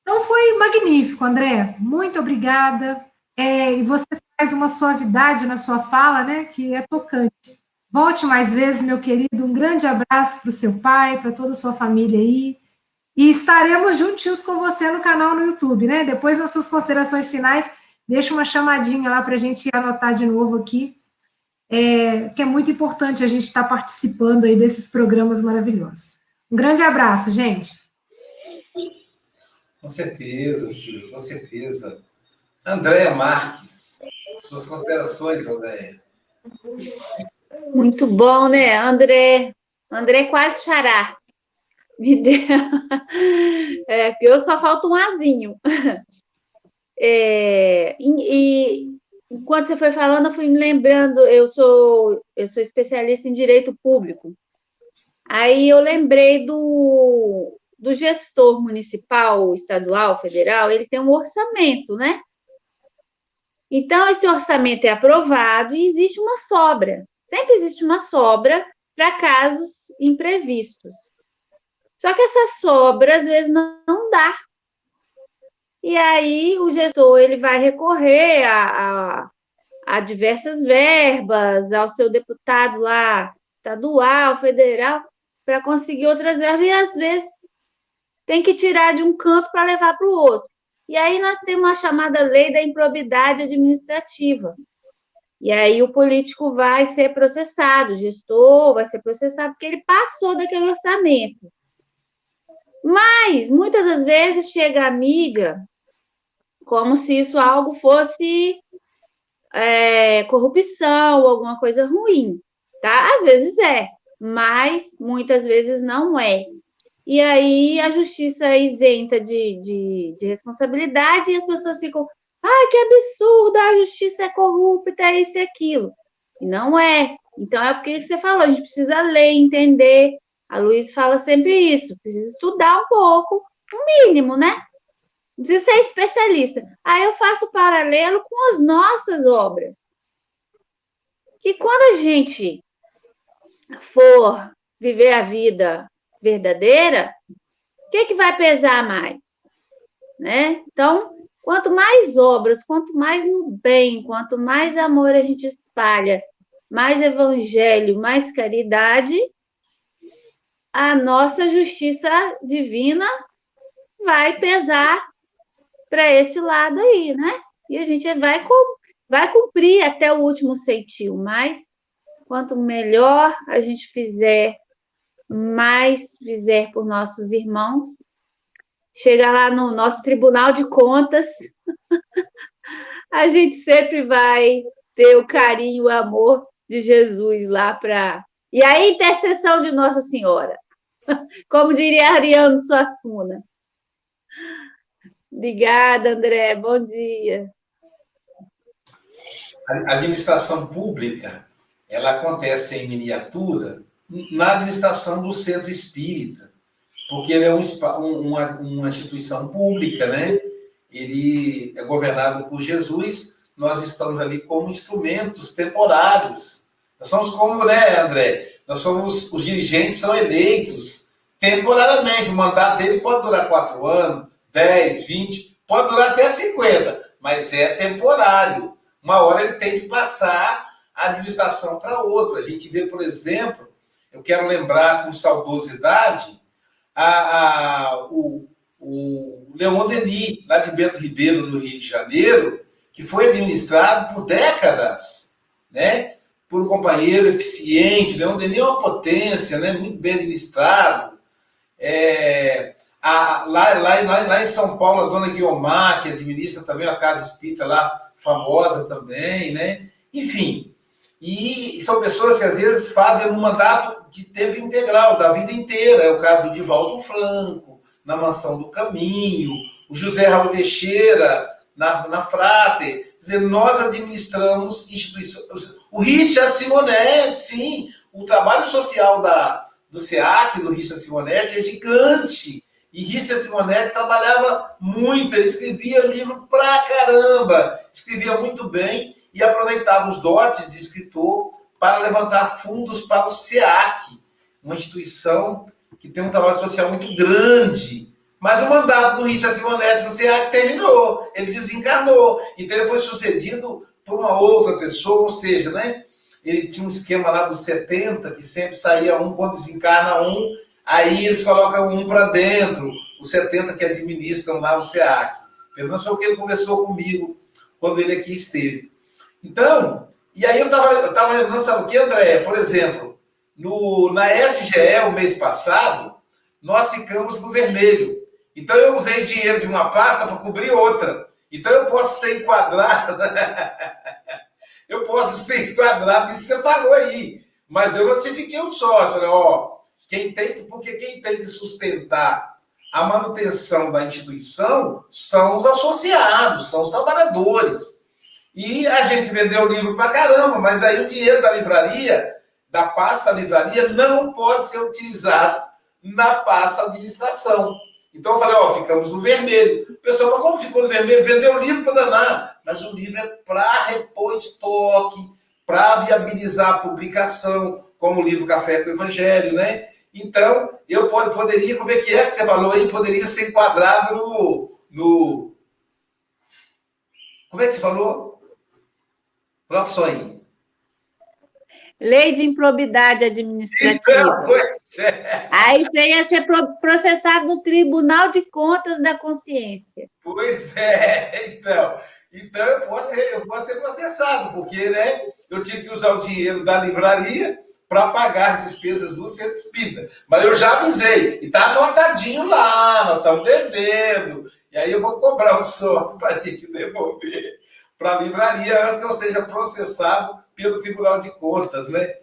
Então, foi magnífico, André. Muito obrigada. É, e você traz uma suavidade na sua fala, né, que é tocante. Volte mais vezes, meu querido. Um grande abraço para o seu pai, para toda a sua família aí. E estaremos juntinhos com você no canal no YouTube, né? Depois, nas suas considerações finais, deixa uma chamadinha lá para a gente anotar de novo aqui é, que é muito importante a gente estar tá participando aí desses programas maravilhosos. Um grande abraço, gente. Com certeza, Silvia, com certeza. Andréia Marques, suas considerações, Andréia. Muito bom, né, André? André quase xará. Me deu. É, eu só falta um azinho. É, e, enquanto você foi falando, eu fui me lembrando, eu sou, eu sou especialista em direito público. Aí eu lembrei do, do gestor municipal, estadual, federal, ele tem um orçamento, né? Então, esse orçamento é aprovado e existe uma sobra. Sempre existe uma sobra para casos imprevistos. Só que essa sobra, às vezes, não, não dá e aí o gestor ele vai recorrer a, a, a diversas verbas, ao seu deputado lá, estadual, federal, para conseguir outras verbas, e às vezes tem que tirar de um canto para levar para o outro. E aí nós temos a chamada lei da improbidade administrativa. E aí o político vai ser processado, o gestor vai ser processado porque ele passou daquele orçamento. Mas, muitas das vezes, chega a mídia como se isso algo fosse é, corrupção alguma coisa ruim, tá? Às vezes é, mas muitas vezes não é. E aí a justiça isenta de, de, de responsabilidade e as pessoas ficam, ai, que absurdo, a justiça é corrupta, é isso e aquilo. E não é. Então é porque você falou, a gente precisa ler, entender, a Luiz fala sempre isso, precisa estudar um pouco, o mínimo, né? Precisa ser especialista. Aí eu faço paralelo com as nossas obras. Que quando a gente for viver a vida verdadeira, o que, que vai pesar mais? Né? Então, quanto mais obras, quanto mais no bem, quanto mais amor a gente espalha, mais evangelho, mais caridade, a nossa justiça divina vai pesar para esse lado aí, né? E a gente vai, vai cumprir até o último centil, mas quanto melhor a gente fizer, mais fizer por nossos irmãos, chegar lá no nosso Tribunal de Contas, a gente sempre vai ter o carinho, o amor de Jesus lá para. E a intercessão de Nossa Senhora, como diria Ariano Suassuna. Obrigada, André. Bom dia. A administração pública, ela acontece em miniatura na administração do centro espírita, porque ele é um, uma, uma instituição pública, né? Ele é governado por Jesus, nós estamos ali como instrumentos temporários. Nós somos como, né, André? Nós somos, os dirigentes são eleitos temporariamente. O mandato dele pode durar quatro anos, 10, 20, pode durar até 50, mas é temporário. Uma hora ele tem que passar a administração para outra. A gente vê, por exemplo, eu quero lembrar com saudosidade a, a, o, o Leon Denis, lá de Bento Ribeiro, no Rio de Janeiro, que foi administrado por décadas, né? Por um companheiro eficiente. Leon Denis é uma potência, né? Muito bem administrado. É, a, lá, lá, lá, lá, em São Paulo, a dona Guiomar, que administra também a Casa Espírita lá, famosa também, né? Enfim, e são pessoas que às vezes fazem um mandato de tempo integral, da vida inteira. É o caso do Divaldo Franco, na Mansão do Caminho, o José Raul Teixeira, na, na Frate. Quer dizer, nós administramos instituições. O Richard Simonetti, sim, o trabalho social da, do SEAC, do Richard Simonetti, é gigante. E Richard Simonetti trabalhava muito, ele escrevia livro pra caramba, escrevia muito bem e aproveitava os dotes de escritor para levantar fundos para o SEAC, uma instituição que tem um trabalho social muito grande. Mas o mandato do Richard Simonetti no SEAC terminou, ele desencarnou. Então ele foi sucedido por uma outra pessoa, ou seja, né? Ele tinha um esquema lá dos 70, que sempre saía um, quando desencarna um, aí eles colocam um para dentro, os 70 que administram lá o SEAC. Pelo menos foi o que ele conversou comigo quando ele aqui esteve. Então, e aí eu estava eu tava lembrando, sabe o que, André? Por exemplo, no, na SGE, o mês passado, nós ficamos no vermelho. Então, eu usei dinheiro de uma pasta para cobrir outra. Então, eu posso ser enquadrado. Né? eu posso ser enquadrado isso você falou aí. Mas eu notifiquei o sócio, né? Ó, quem tem, porque quem tem que sustentar a manutenção da instituição são os associados, são os trabalhadores. E a gente vendeu o livro para caramba, mas aí o dinheiro da livraria, da pasta livraria, não pode ser utilizado na pasta administração. Então eu falei, ó, ficamos no vermelho. O pessoal, mas como ficou no vermelho? Vendeu o livro para danar. Mas o livro é para repor estoque, para viabilizar a publicação, como o livro Café com o Evangelho, né? Então, eu poderia, como é que é que você falou aí? Poderia ser enquadrado no. no... Como é que você falou? Só aí. Lei de improbidade administrativa. Então, pois é. Aí você ia ser processado no Tribunal de Contas da Consciência. Pois é, então. Então eu posso ser, eu posso ser processado, porque né, eu tive que usar o dinheiro da livraria para pagar as despesas do centro espírita. Mas eu já avisei, e está anotadinho lá, nós estamos devendo. E aí eu vou cobrar um sorte para a gente devolver para a livraria antes que eu seja processado pelo Tribunal de Contas, né?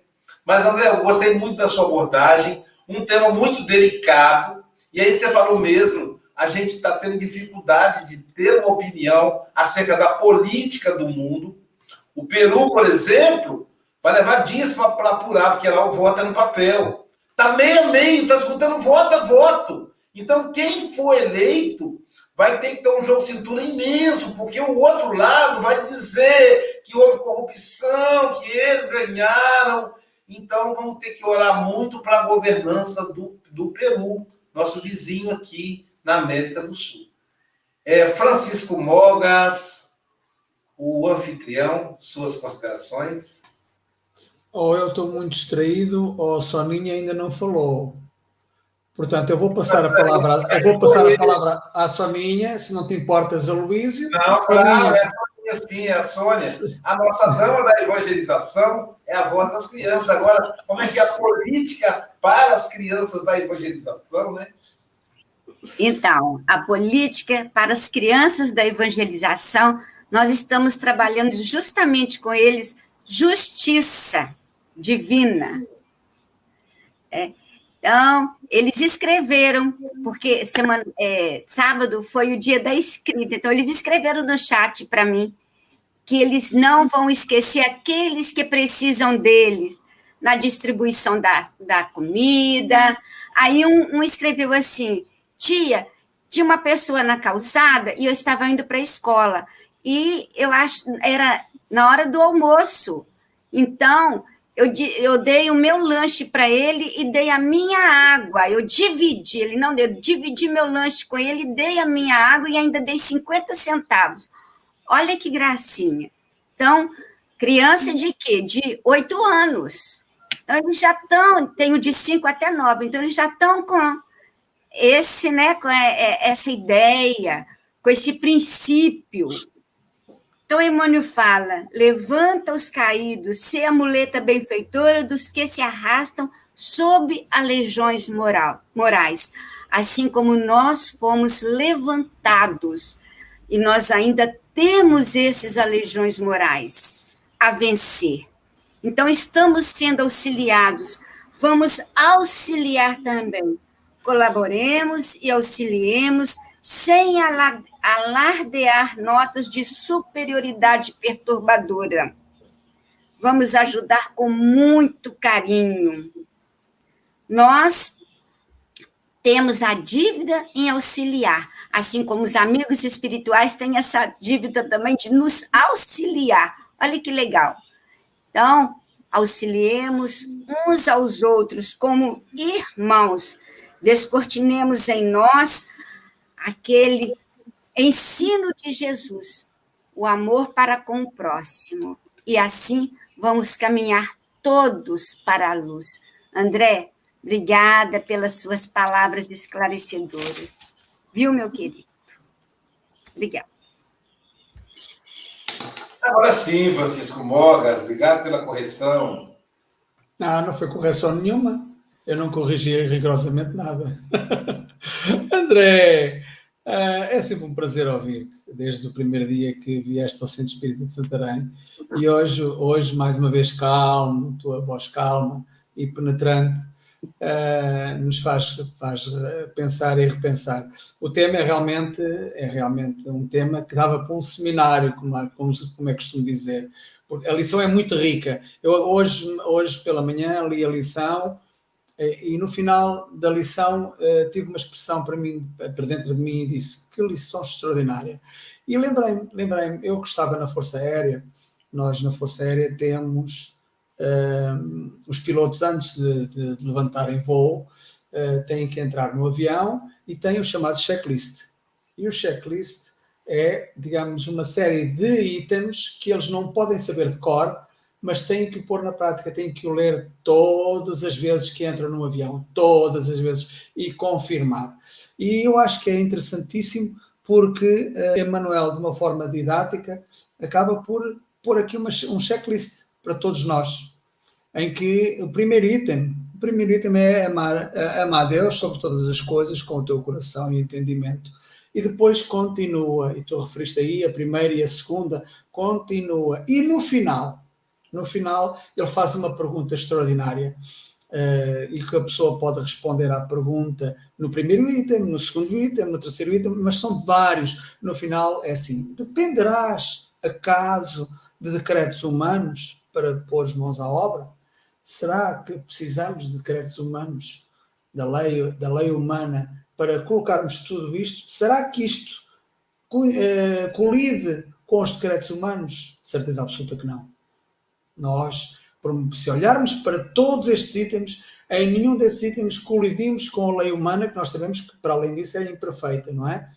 Mas, André, eu gostei muito da sua abordagem, um tema muito delicado, e aí você falou mesmo, a gente está tendo dificuldade de ter uma opinião acerca da política do mundo. O Peru, por exemplo, vai levar dias para apurar, porque lá o voto é no papel. Está meio a meio, está escutando voto a voto. Então, quem for eleito vai ter que ter um jogo de cintura imenso, porque o outro lado vai dizer que houve corrupção, que eles ganharam. Então, vamos ter que orar muito para a governança do, do Peru, nosso vizinho aqui na América do Sul. É, Francisco Mogas, o anfitrião, suas considerações. Ou eu estou muito distraído, ou a Soninha ainda não falou. Portanto, eu vou passar a palavra, eu vou passar a palavra à Soninha, se não te importas, a Luísio. Não, claro, é a Soninha sim, é a Sônia. A nossa dama da evangelização é a voz das crianças. Agora, como é que é a política para as crianças da evangelização, né? Então, a política para as crianças da evangelização, nós estamos trabalhando justamente com eles justiça divina. É, então, eles escreveram, porque semana, é, sábado foi o dia da escrita, então eles escreveram no chat para mim que eles não vão esquecer aqueles que precisam deles na distribuição da, da comida. Aí um, um escreveu assim: tia, tinha uma pessoa na calçada e eu estava indo para a escola. E eu acho era na hora do almoço. Então, eu, eu dei o meu lanche para ele e dei a minha água. Eu dividi, ele não deu, dividi meu lanche com ele, dei a minha água e ainda dei 50 centavos. Olha que gracinha. Então, criança de quê? De oito anos. Então, eles já estão, tenho de cinco até nove, então eles já estão com esse, né, com é, é, essa ideia, com esse princípio. Então, Emmanuel fala: levanta os caídos, se a muleta benfeitora dos que se arrastam sob aleijões moral, morais, assim como nós fomos levantados e nós ainda temos esses aleijões morais a vencer. Então, estamos sendo auxiliados, vamos auxiliar também. Colaboremos e auxiliemos sem alardear notas de superioridade perturbadora. Vamos ajudar com muito carinho. Nós temos a dívida em auxiliar, assim como os amigos espirituais têm essa dívida também de nos auxiliar. Olha que legal. Então, auxiliemos uns aos outros como irmãos, descortinemos em nós aquele ensino de Jesus, o amor para com o próximo, e assim vamos caminhar todos para a luz. André, obrigada pelas suas palavras esclarecedoras. Viu, meu querido? Obrigada. Agora sim, Francisco Mogas, obrigado pela correção. Ah, não foi correção nenhuma. Eu não corrigi rigorosamente nada. André, ah, é sempre um prazer ouvir-te, desde o primeiro dia que vieste ao Centro Espírita de Santarém. E hoje, hoje mais uma vez, calmo, tua voz calma e penetrante, uh, nos faz, faz pensar e repensar. O tema é realmente, é realmente um tema que dava para um seminário, como, como, como é costume dizer, porque a lição é muito rica. Eu hoje, hoje pela manhã li a lição e no final da lição uh, tive uma expressão para mim, para dentro de mim e disse que lição extraordinária. E lembrei-me, lembrei-me, eu que estava na Força Aérea, nós na Força Aérea temos Uh, os pilotos, antes de, de, de levantarem voo, uh, têm que entrar no avião e têm o chamado checklist. E o checklist é, digamos, uma série de itens que eles não podem saber de cor, mas têm que o pôr na prática, têm que o ler todas as vezes que entram no avião, todas as vezes, e confirmar. E eu acho que é interessantíssimo porque uh, Emmanuel, de uma forma didática, acaba por pôr aqui uma, um checklist para todos nós, em que o primeiro item, o primeiro item é amar, amar a Deus sobre todas as coisas, com o teu coração e entendimento. E depois continua, e tu referiste aí a primeira e a segunda, continua. E no final, no final, ele faz uma pergunta extraordinária. Uh, e que a pessoa pode responder à pergunta no primeiro item, no segundo item, no terceiro item, mas são vários. No final é assim: dependerás acaso de decretos humanos para pôr as mãos à obra? Será que precisamos de decretos humanos, da lei, da lei humana, para colocarmos tudo isto? Será que isto eh, colide com os decretos humanos? De certeza absoluta que não. Nós, se olharmos para todos estes itens, em nenhum desses itens colidimos com a lei humana, que nós sabemos que, para além disso, é imperfeita, não é?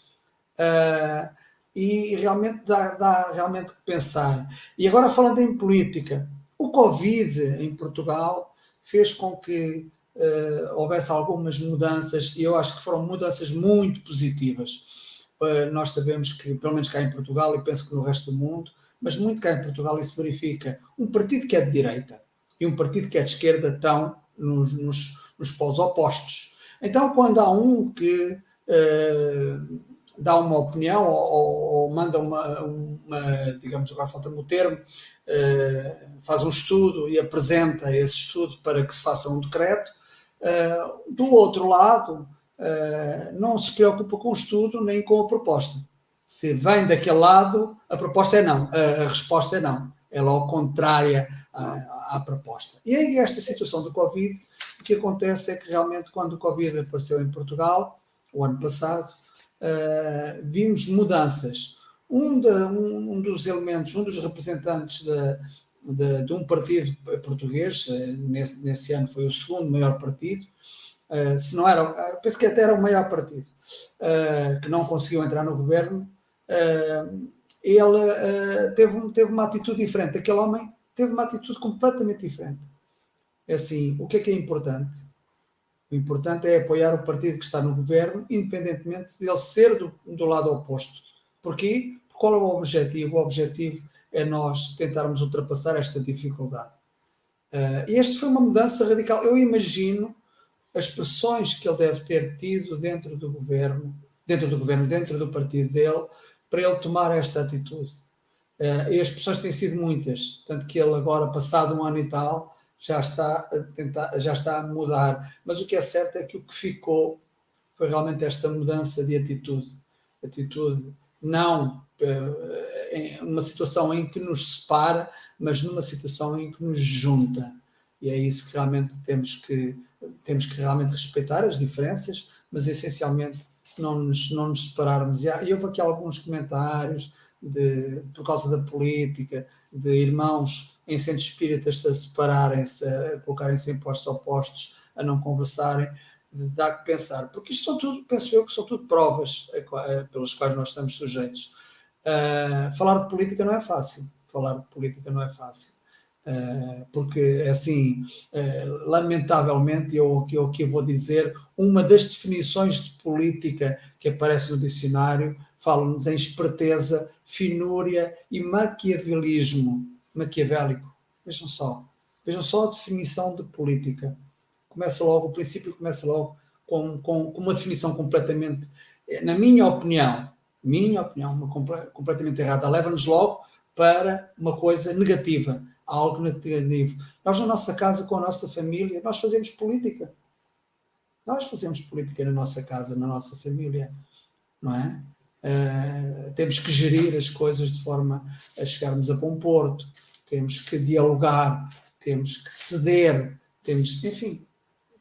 Uh, e realmente dá, dá realmente que pensar. E agora falando em política, o Covid em Portugal fez com que uh, houvesse algumas mudanças, e eu acho que foram mudanças muito positivas. Uh, nós sabemos que, pelo menos cá em Portugal, e penso que no resto do mundo, mas muito cá em Portugal isso verifica, um partido que é de direita e um partido que é de esquerda estão nos, nos, nos polos opostos. Então, quando há um que uh, dá uma opinião ou, ou manda uma, uma, digamos, agora falta-me o termo, uh, faz um estudo e apresenta esse estudo para que se faça um decreto. Uh, do outro lado, não se preocupa com o estudo nem com a proposta. Se vem daquele lado, a proposta é não, a, a resposta é não. É logo contrária à, à, proposta. E aí, esta situação do Covid, o que acontece é que realmente, quando o Covid apareceu em Portugal, o ano passado, uh, vimos mudanças. Um, de, um, um, dos elementos, um dos representantes de, de, de um partido português, uh, nesse, nesse, ano foi o segundo maior partido, uh, se não era, penso que até era o maior partido, que não conseguiu entrar no governo, ele teve, teve uma atitude diferente. Aquele homem teve uma atitude completamente diferente. É assim, o que é que é importante? O importante é apoiar o partido que está no governo, independentemente dele ser do, do lado oposto. Porquê? Qual é o objetivo? O objetivo é nós tentarmos ultrapassar esta dificuldade. Uh, este foi uma mudança radical. Eu imagino as pressões que ele deve ter tido dentro do governo, dentro do governo, dentro do partido dele, para ele tomar esta atitude. Uh, e as pressões têm sido muitas, tanto que ele agora, passado um ano e tal, já está a tentar, já está a mudar. Mas o que é certo é que o que ficou foi realmente esta mudança de atitude. Atitude não numa situação em que nos separa, mas numa situação em que nos junta. E é isso que realmente temos que temos que realmente respeitar as diferenças, mas essencialmente não nos, não nos separarmos. E, há, e houve aqui alguns comentários de, por causa da política, de irmãos em centros espíritas a separarem-se, a colocarem-se em postos opostos, a não conversarem, dá que pensar, porque isto são tudo, penso eu, que são tudo provas pelas quais nós estamos sujeitos. Uh, falar de política não é fácil, falar de política não é fácil. Uh, porque, assim, uh, lamentavelmente, eu, eu aqui vou dizer, uma das definições de política que aparece no dicionário fala-nos em esperteza, finúria e maquiavelismo maquiavélico. Vejam só. Vejam só a definição de política. Começa logo, o princípio começa logo com, com, com uma definição completamente, na minha opinião, minha opinião, uma, completamente errada. Leva-nos logo para uma coisa negativa, algo negativo. Nós, na nossa casa, com a nossa família, nós fazemos política. Nós fazemos política na nossa casa, na nossa família, não é? Uh, temos que gerir as coisas de forma a chegarmos a bom porto, temos que dialogar, temos que ceder, temos, enfim.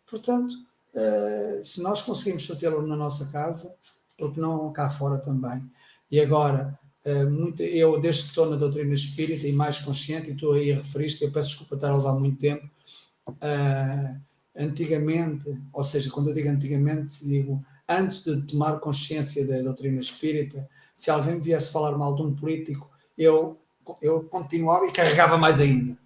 Portanto, uh, se nós conseguimos fazê-lo na nossa casa, porque não cá fora também. E agora, muito, eu, desde que estou na doutrina espírita e mais consciente, e estou aí a referir eu peço desculpa estar a levar muito tempo, antigamente, ou seja, quando eu digo antigamente, digo antes de tomar consciência da doutrina espírita, se alguém viesse falar mal de um político, eu, eu continuava e carregava mais ainda.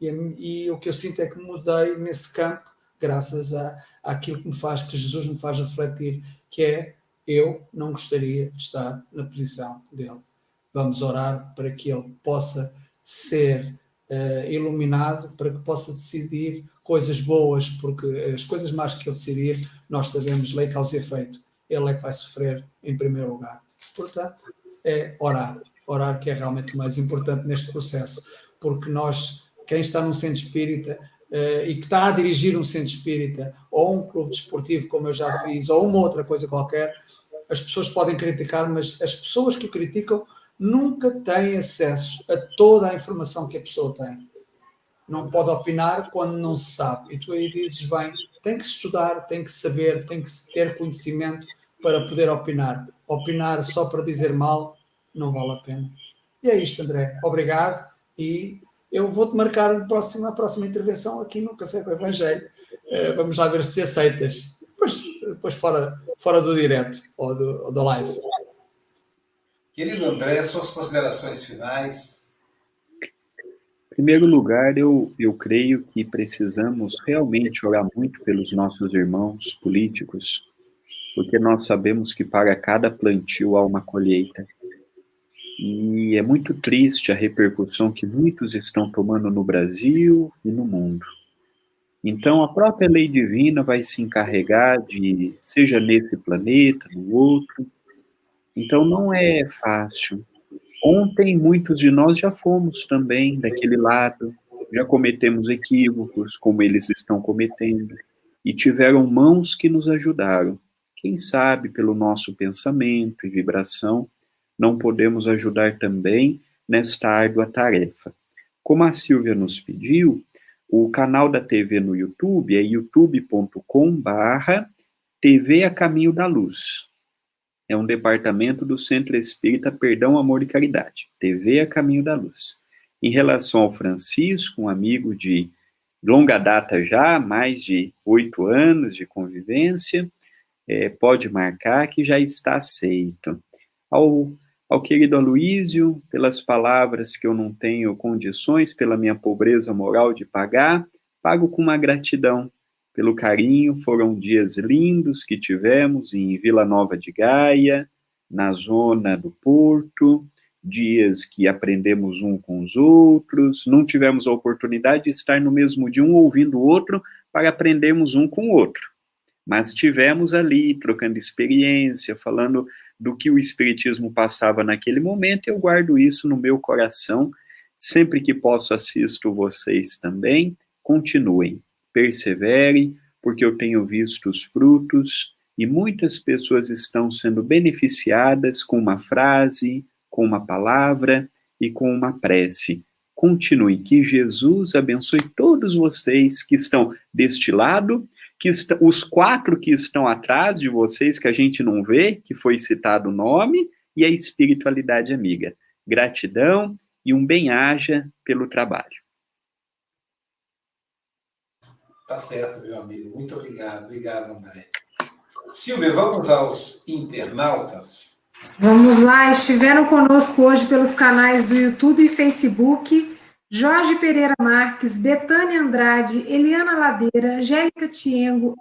E, e, o que eu sinto é que mudei nesse campo, graças a, àquilo que me faz, que Jesus me faz refletir, que é eu não gostaria de estar na posição dele. Vamos orar para que ele possa ser uh, iluminado, para que possa decidir coisas boas, porque as coisas más que ele decidir, nós sabemos, lei, causa e efeito. Ele é que vai sofrer em primeiro lugar. Portanto, é orar. Orar que é realmente o mais importante neste processo, porque nós, quem está num centro espírita, e que está a dirigir um centro espírita ou um clube desportivo, como eu já fiz, ou uma outra coisa qualquer, as pessoas podem criticar, mas as pessoas que o criticam nunca têm acesso a toda a informação que a pessoa tem não pode opinar quando não se sabe. E tu aí dizes bem, tem que estudar, tem que saber, tem que ter conhecimento para poder opinar. Opinar só para dizer mal não vale a pena. E é isto, André. Obrigado e eu vou-te marcar a próxima, a próxima intervenção aqui no Café com o Evangelho. Uh, vamos lá ver se aceitas. Depois, depois fora, fora do direto ou do, ou do live. Querido André, suas considerações finais primeiro lugar, eu, eu creio que precisamos realmente orar muito pelos nossos irmãos políticos, porque nós sabemos que para cada plantio há uma colheita. E é muito triste a repercussão que muitos estão tomando no Brasil e no mundo. Então, a própria lei divina vai se encarregar de, seja nesse planeta, no outro. Então, não é fácil. Ontem, muitos de nós já fomos também daquele lado, já cometemos equívocos, como eles estão cometendo, e tiveram mãos que nos ajudaram. quem sabe pelo nosso pensamento e vibração, não podemos ajudar também nesta árdua tarefa. Como a Silvia nos pediu, o canal da TV no YouTube é youtube.com/barra TV a Caminho da Luz. É um departamento do Centro Espírita Perdão, Amor e Caridade. TV a Caminho da Luz. Em relação ao Francisco, um amigo de longa data já, mais de oito anos de convivência, é, pode marcar que já está aceito. Ao, ao querido Aloísio, pelas palavras que eu não tenho condições, pela minha pobreza moral de pagar, pago com uma gratidão. Pelo carinho, foram dias lindos que tivemos em Vila Nova de Gaia, na zona do Porto, dias que aprendemos um com os outros, não tivemos a oportunidade de estar no mesmo dia um ouvindo o outro para aprendermos um com o outro. Mas tivemos ali trocando experiência, falando do que o espiritismo passava naquele momento, eu guardo isso no meu coração. Sempre que posso assisto vocês também. Continuem, perseverem, porque eu tenho visto os frutos e muitas pessoas estão sendo beneficiadas com uma frase, com uma palavra e com uma prece. Continue, que Jesus abençoe todos vocês que estão deste lado, que os quatro que estão atrás de vocês, que a gente não vê, que foi citado o nome, e a espiritualidade amiga. Gratidão e um bem-aja pelo trabalho. Tá certo, meu amigo. Muito obrigado. Obrigado, André. Silvia, vamos aos internautas. Vamos lá, estiveram conosco hoje pelos canais do YouTube e Facebook Jorge Pereira Marques, Betânia Andrade, Eliana Ladeira, Angélica Tiengo,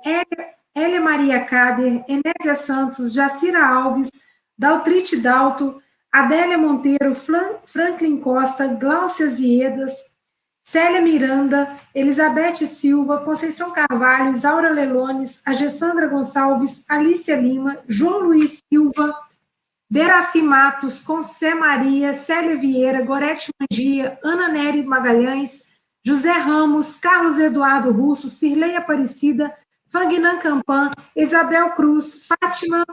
Hélia Maria Cader, Enésia Santos, Jacira Alves, Daltrite Dalto, Adélia Monteiro, Franklin Costa, Gláucia Ziedas, Célia Miranda, Elizabeth Silva, Conceição Carvalho, Isaura Lelones, Agessandra Gonçalves, Alícia Lima, João Luiz Silva, Deraci Matos, Concé Maria, Célia Vieira, Gorete Mangia, Ana Nery Magalhães, José Ramos, Carlos Eduardo Russo, Cirlei Aparecida, Fagnan Campan, Isabel Cruz, Fátima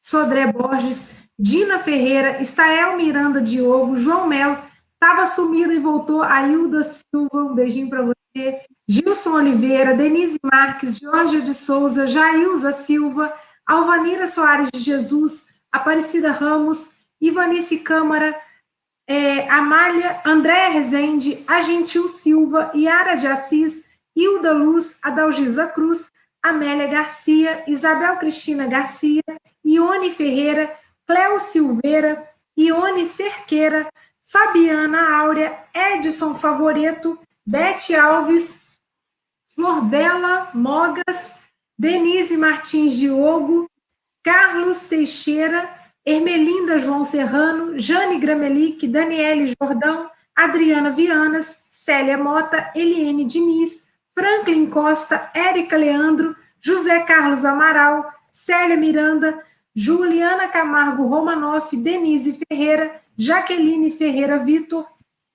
Sodré Borges, Dina Ferreira, Estael Miranda Diogo, João Melo, estava sumido e voltou, Ailda Silva, um beijinho para você, Gilson Oliveira, Denise Marques, Jorge de Souza, Jailza Silva, Alvanira Soares de Jesus, Aparecida Ramos, Ivanice Câmara, é, Amália, Andréa Rezende, Agentil Silva, Yara de Assis, Hilda Luz, Adalgisa Cruz, Amélia Garcia, Isabel Cristina Garcia, Ione Ferreira, Cléo Silveira, Ione Cerqueira, Fabiana Áurea, Edson Favoreto, Bete Alves, Florbela Mogas, Denise Martins Diogo, Carlos Teixeira, Ermelinda João Serrano, Jane Gramelic, Daniele Jordão, Adriana Vianas, Célia Mota, Eliane Diniz, Franklin Costa, Érica Leandro, José Carlos Amaral, Célia Miranda, Juliana Camargo Romanoff, Denise Ferreira, Jaqueline Ferreira Vitor,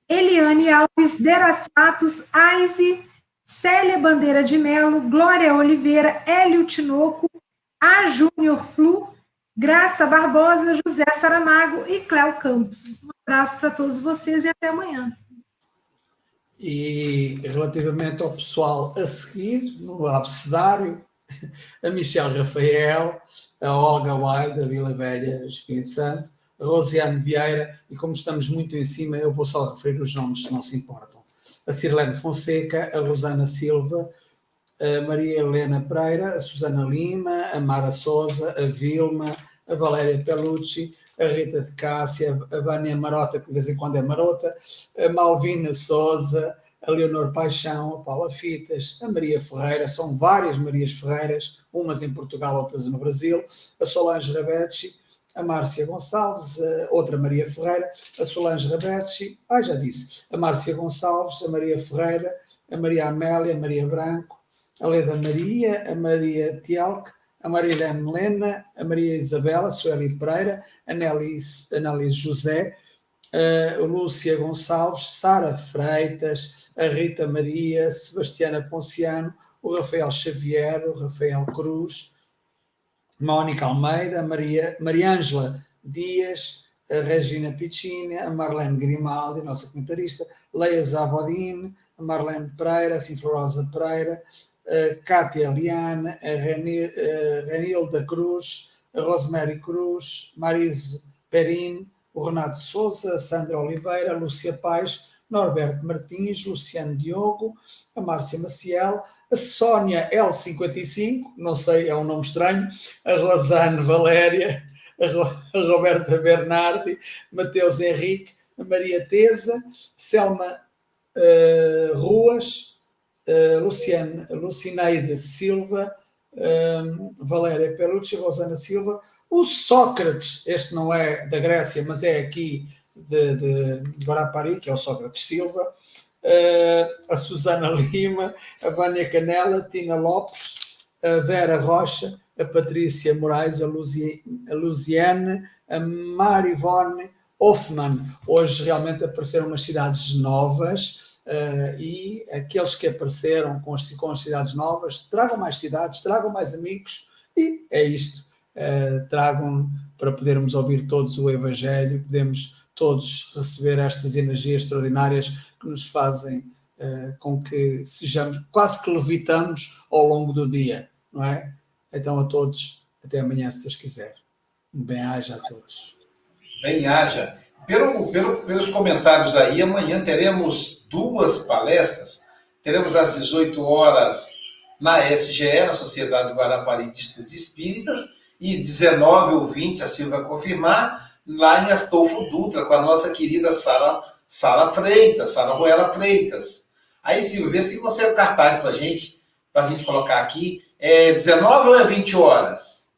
Eliane Alves, Deras Matos, Aize, Célia Bandeira de Melo, Glória Oliveira, Hélio Tinoco, a Júnior Flu, Graça Barbosa, José Saramago e Cléo Campos. Um abraço para todos vocês e até amanhã. E relativamente ao pessoal a seguir, no abecedário, a Michelle Rafael, a Olga Wild, da Vila Velha, Espírito Santo, a Rosiane Vieira, e como estamos muito em cima, eu vou só referir os nomes, se não se importam. A Cirlene Fonseca, a Rosana Silva, a Maria Helena Pereira, a Susana Lima, a Mara Souza, a Vilma, a Valéria Pelucci, a Rita de Cássia, a Vânia Marota, que de vez em quando é marota, a Malvina Souza, a Leonor Paixão, a Paula Fitas, a Maria Ferreira, são várias Marias Ferreiras, umas em Portugal, outras no Brasil, a Solange Rabetti, a Márcia Gonçalves, a outra Maria Ferreira, a Solange Rabetti, ah, já disse, a Márcia Gonçalves, a Maria Ferreira, a Maria Amélia, a Maria Branco, a Leda Maria, a Maria Tialque, a Marilene Melena, a Maria Isabela, a Sueli Pereira, a Nelise, José, a Lúcia Gonçalves, Sara Freitas, a Rita Maria, Sebastiana Ponciano, o Rafael Xavier, o Rafael Cruz, Mónica Almeida, Maria, Maria Ângela Dias, a Regina Piccini, a Marlene Grimaldi, nossa comentarista, Leia Zavodin, a Marlene Pereira, a Sinflorosa Pereira, a Cátia Liane, a Renilda Cruz, a Rosemary Cruz, Marise Perim, o Renato Souza, a Sandra Oliveira, a Lúcia Paz, Norberto Martins, Luciano Diogo, a Márcia Maciel, a Sónia L55, não sei, é um nome estranho, a Rosane Valéria, a, Roberta Bernardi, Mateus Henrique, a Maria Teza, Selma uh, Ruas, uh, Luciane, Lucineide Silva, um, Valéria Pelucci, Rosana Silva, o Sócrates, este não é da Grécia, mas é aqui de, de Guarapari, que é o Sócrates Silva, uh, a Susana Lima, a Vânia Canela, Tina Lopes, a Vera Rocha, a Patrícia Moraes, a, Luzi, a Luziane, a Marivone Hoffman. Hoje realmente apareceram umas cidades novas e aqueles que apareceram com as, com as cidades novas, tragam mais cidades, tragam mais amigos e é isto. Uh, tragam para podermos ouvir todos o Evangelho, podemos todos receber estas energias extraordinárias que nos fazem uh, com que sejamos, quase que levitamos ao longo do dia, não é? Então a todos, até amanhã, se Deus quiser. Bem-aja a todos. Bem-aja. Pelo, pelo, pelos comentários aí, amanhã teremos duas palestras. Teremos às 18 horas na SGE, na Sociedade Guarapari de Estudos Espíritas, e 19 ou 20, a Silvia confirmar, lá em Astolfo Dutra, com a nossa querida Sara Sara Freitas, Sara Ruela Freitas. Aí, Silvia, vê se você é cartaz para gente, para a gente colocar aqui. É 19 ou é 20 horas?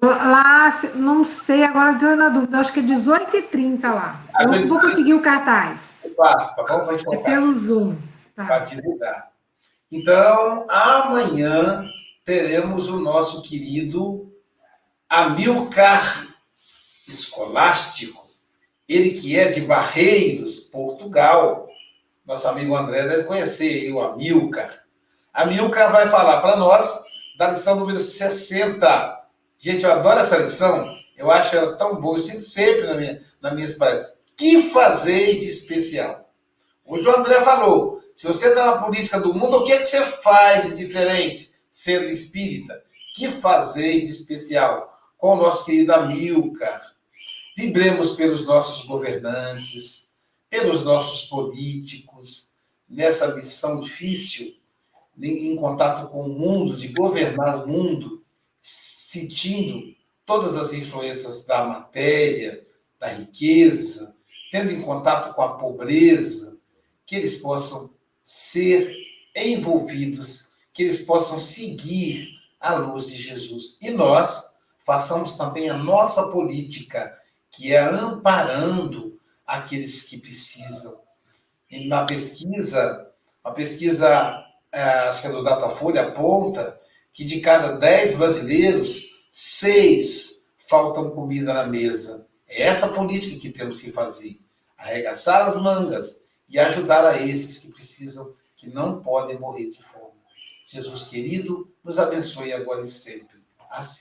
Lá, não sei, agora estou na dúvida, acho que é 18h30 lá. Ah, eu não vou conseguir o cartaz. Passa, tá bom? Vai é pelo Zoom. Tá. Para divulgar. Então, amanhã teremos o nosso querido Amilcar Escolástico, ele que é de Barreiros, Portugal. Nosso amigo André deve conhecer o Amilcar. A Milka vai falar para nós da lição número 60. Gente, eu adoro essa lição. Eu acho ela tão boa. Eu sinto sempre na minha, na minha. Que fazer de especial? Hoje o André falou. Se você está na política do mundo, o que, é que você faz de diferente sendo espírita? Que fazer de especial? Com o nosso querido Amilcar. Vibremos pelos nossos governantes, pelos nossos políticos, nessa missão difícil em contato com o mundo, de governar o mundo, sentindo todas as influências da matéria, da riqueza, tendo em contato com a pobreza, que eles possam ser envolvidos, que eles possam seguir a luz de Jesus. E nós façamos também a nossa política, que é amparando aqueles que precisam. E na pesquisa, a pesquisa é, acho que é do Datafolha, aponta que de cada 10 brasileiros, seis faltam comida na mesa. É essa política que temos que fazer. Arregaçar as mangas e ajudar a esses que precisam, que não podem morrer de fome. Jesus querido, nos abençoe agora e sempre. Assim.